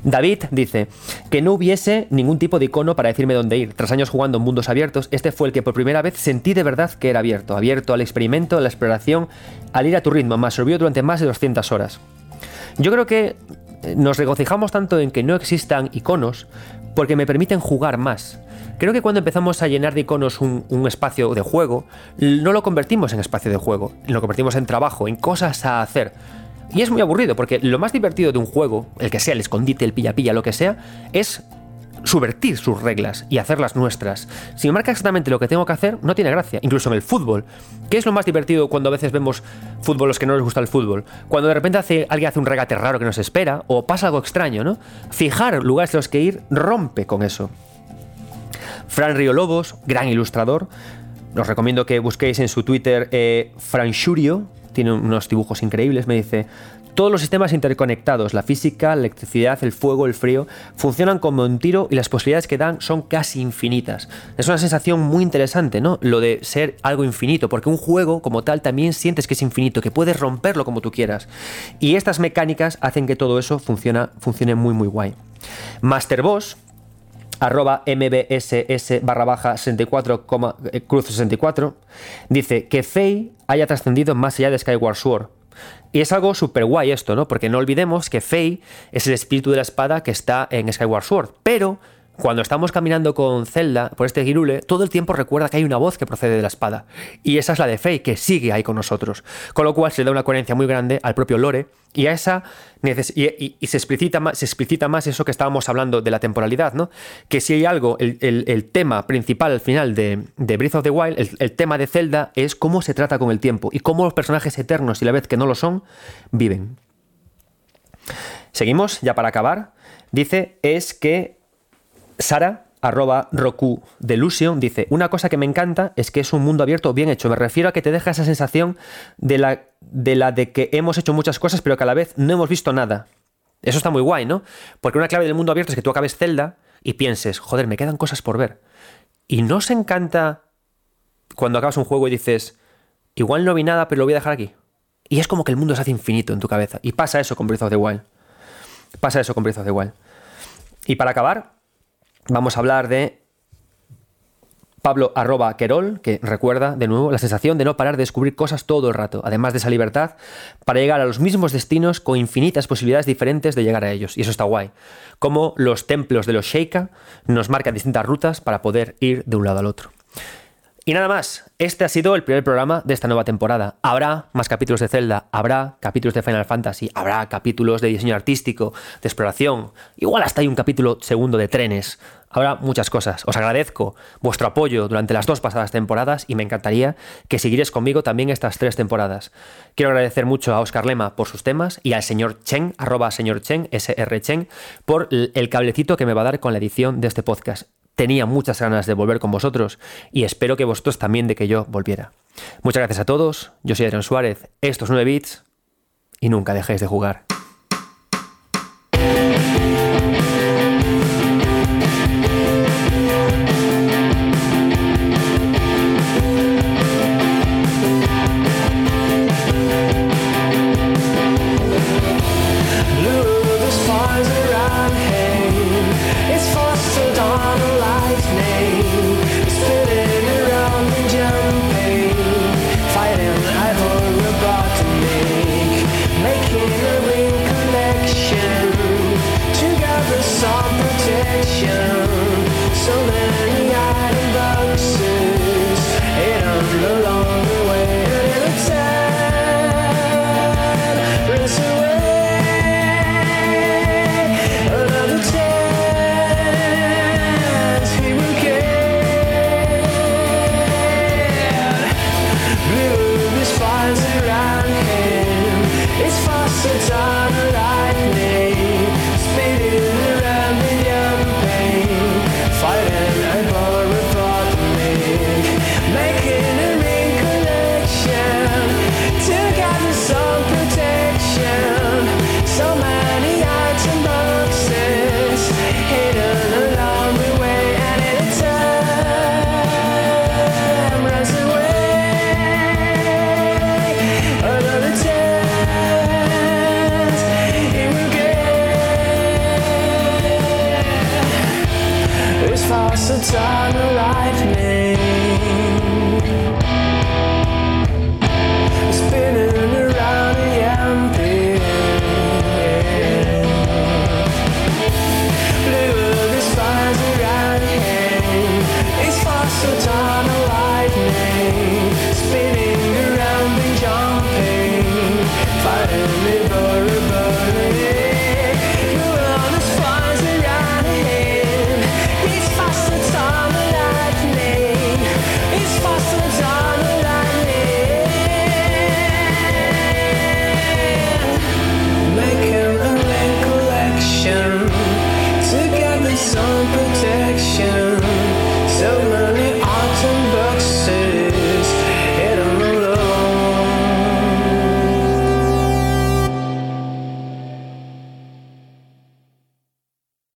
David dice que no hubiese ningún tipo de icono para decirme dónde ir. Tras años jugando en mundos abiertos, este fue el que por primera vez sentí de verdad que era abierto, abierto al experimento, a la exploración, al ir a tu ritmo. Me absorbió durante más de 200 horas. Yo creo que eh, nos regocijamos tanto en que no existan iconos porque me permiten jugar más. Creo que cuando empezamos a llenar de iconos un, espacio de juego, no lo convertimos en espacio de juego, lo convertimos en trabajo, en cosas a hacer. Y es muy aburrido, porque lo más divertido de un juego, el que sea, el escondite, el pilla-pilla, lo que sea, es subvertir sus reglas y hacerlas nuestras. Si me marca exactamente lo que tengo que hacer, no tiene gracia. Incluso en el fútbol. ¿Qué es lo más divertido cuando a veces vemos fútbol los que no les gusta el fútbol? Cuando de repente hace, alguien hace un regate raro que nos espera o pasa algo extraño, ¿no? Fijar lugares a los que ir rompe con eso. Fran Río Lobos, gran ilustrador. Os recomiendo que busquéis en su Twitter eh, tiene unos dibujos increíbles, me dice, todos los sistemas interconectados, la física, la electricidad, el fuego, el frío, funcionan como un tiro y las posibilidades que dan son casi infinitas. Es una sensación muy interesante, ¿no? Lo de ser algo infinito, porque un juego como tal también sientes que es infinito, que puedes romperlo como tú quieras. Y estas mecánicas hacen que todo eso funcione, muy muy guay. Master Boss, arroba mbss barra baja 64, eh, cruz 64, dice que Faye haya trascendido más allá de Skyward Sword. Y es algo súper guay esto, ¿no? Porque no olvidemos que Faye es el espíritu de la espada que está en Skyward Sword, pero cuando estamos caminando con Zelda por este Girule, todo el tiempo recuerda que hay una voz que procede de la espada. Y esa es la de Faye, que sigue ahí con nosotros. Con lo cual se le da una coherencia muy grande al propio lore y a esa y, se, explicita más, se explicita más eso que estábamos hablando de la temporalidad, ¿no? Que si hay algo, el, tema principal al final de, de Breath of the Wild, el, el, tema de Zelda, es cómo se trata con el tiempo y cómo los personajes eternos y la vez que no lo son, viven. Seguimos, ya para acabar. Dice, es que Sara, arroba Roku Delusion, dice, una cosa que me encanta es que es un mundo abierto bien hecho. Me refiero a que te deja esa sensación de la, de la de que hemos hecho muchas cosas, pero que a la vez no hemos visto nada. Eso está muy guay, ¿no? Porque una clave del mundo abierto es que tú acabes Zelda y pienses, joder, me quedan cosas por ver. Y no se encanta cuando acabas un juego y dices, igual no vi nada, pero lo voy a dejar aquí. Y es como que el mundo se hace infinito en tu cabeza. Y pasa eso con Breath of the Wild. Pasa eso con Breath of the Wild. Y para acabar, vamos a hablar de Pablo arroba Querol, que recuerda de nuevo la sensación de no parar de descubrir cosas todo el rato, además de esa libertad para llegar a los mismos destinos con infinitas posibilidades diferentes de llegar a ellos. Y eso está guay. Como los templos de los Sheikah nos marcan distintas rutas para poder ir de un lado al otro. Y nada más, este ha sido el primer programa de esta nueva temporada. Habrá más capítulos de Zelda, habrá capítulos de Final Fantasy, habrá capítulos de diseño artístico, de exploración, igual hasta hay un capítulo segundo de trenes. Habrá muchas cosas. Os agradezco vuestro apoyo durante las dos pasadas temporadas y me encantaría que siguierais conmigo también estas tres temporadas. Quiero agradecer mucho a Oscar Lema por sus temas y al señor Chen, arroba señor Chen, SR Chen, por el cablecito que me va a dar con la edición de este podcast tenía muchas ganas de volver con vosotros y espero que vosotros también de que yo volviera. Muchas gracias a todos, yo soy Adrián Suárez, estos 9 bits y nunca dejéis de jugar.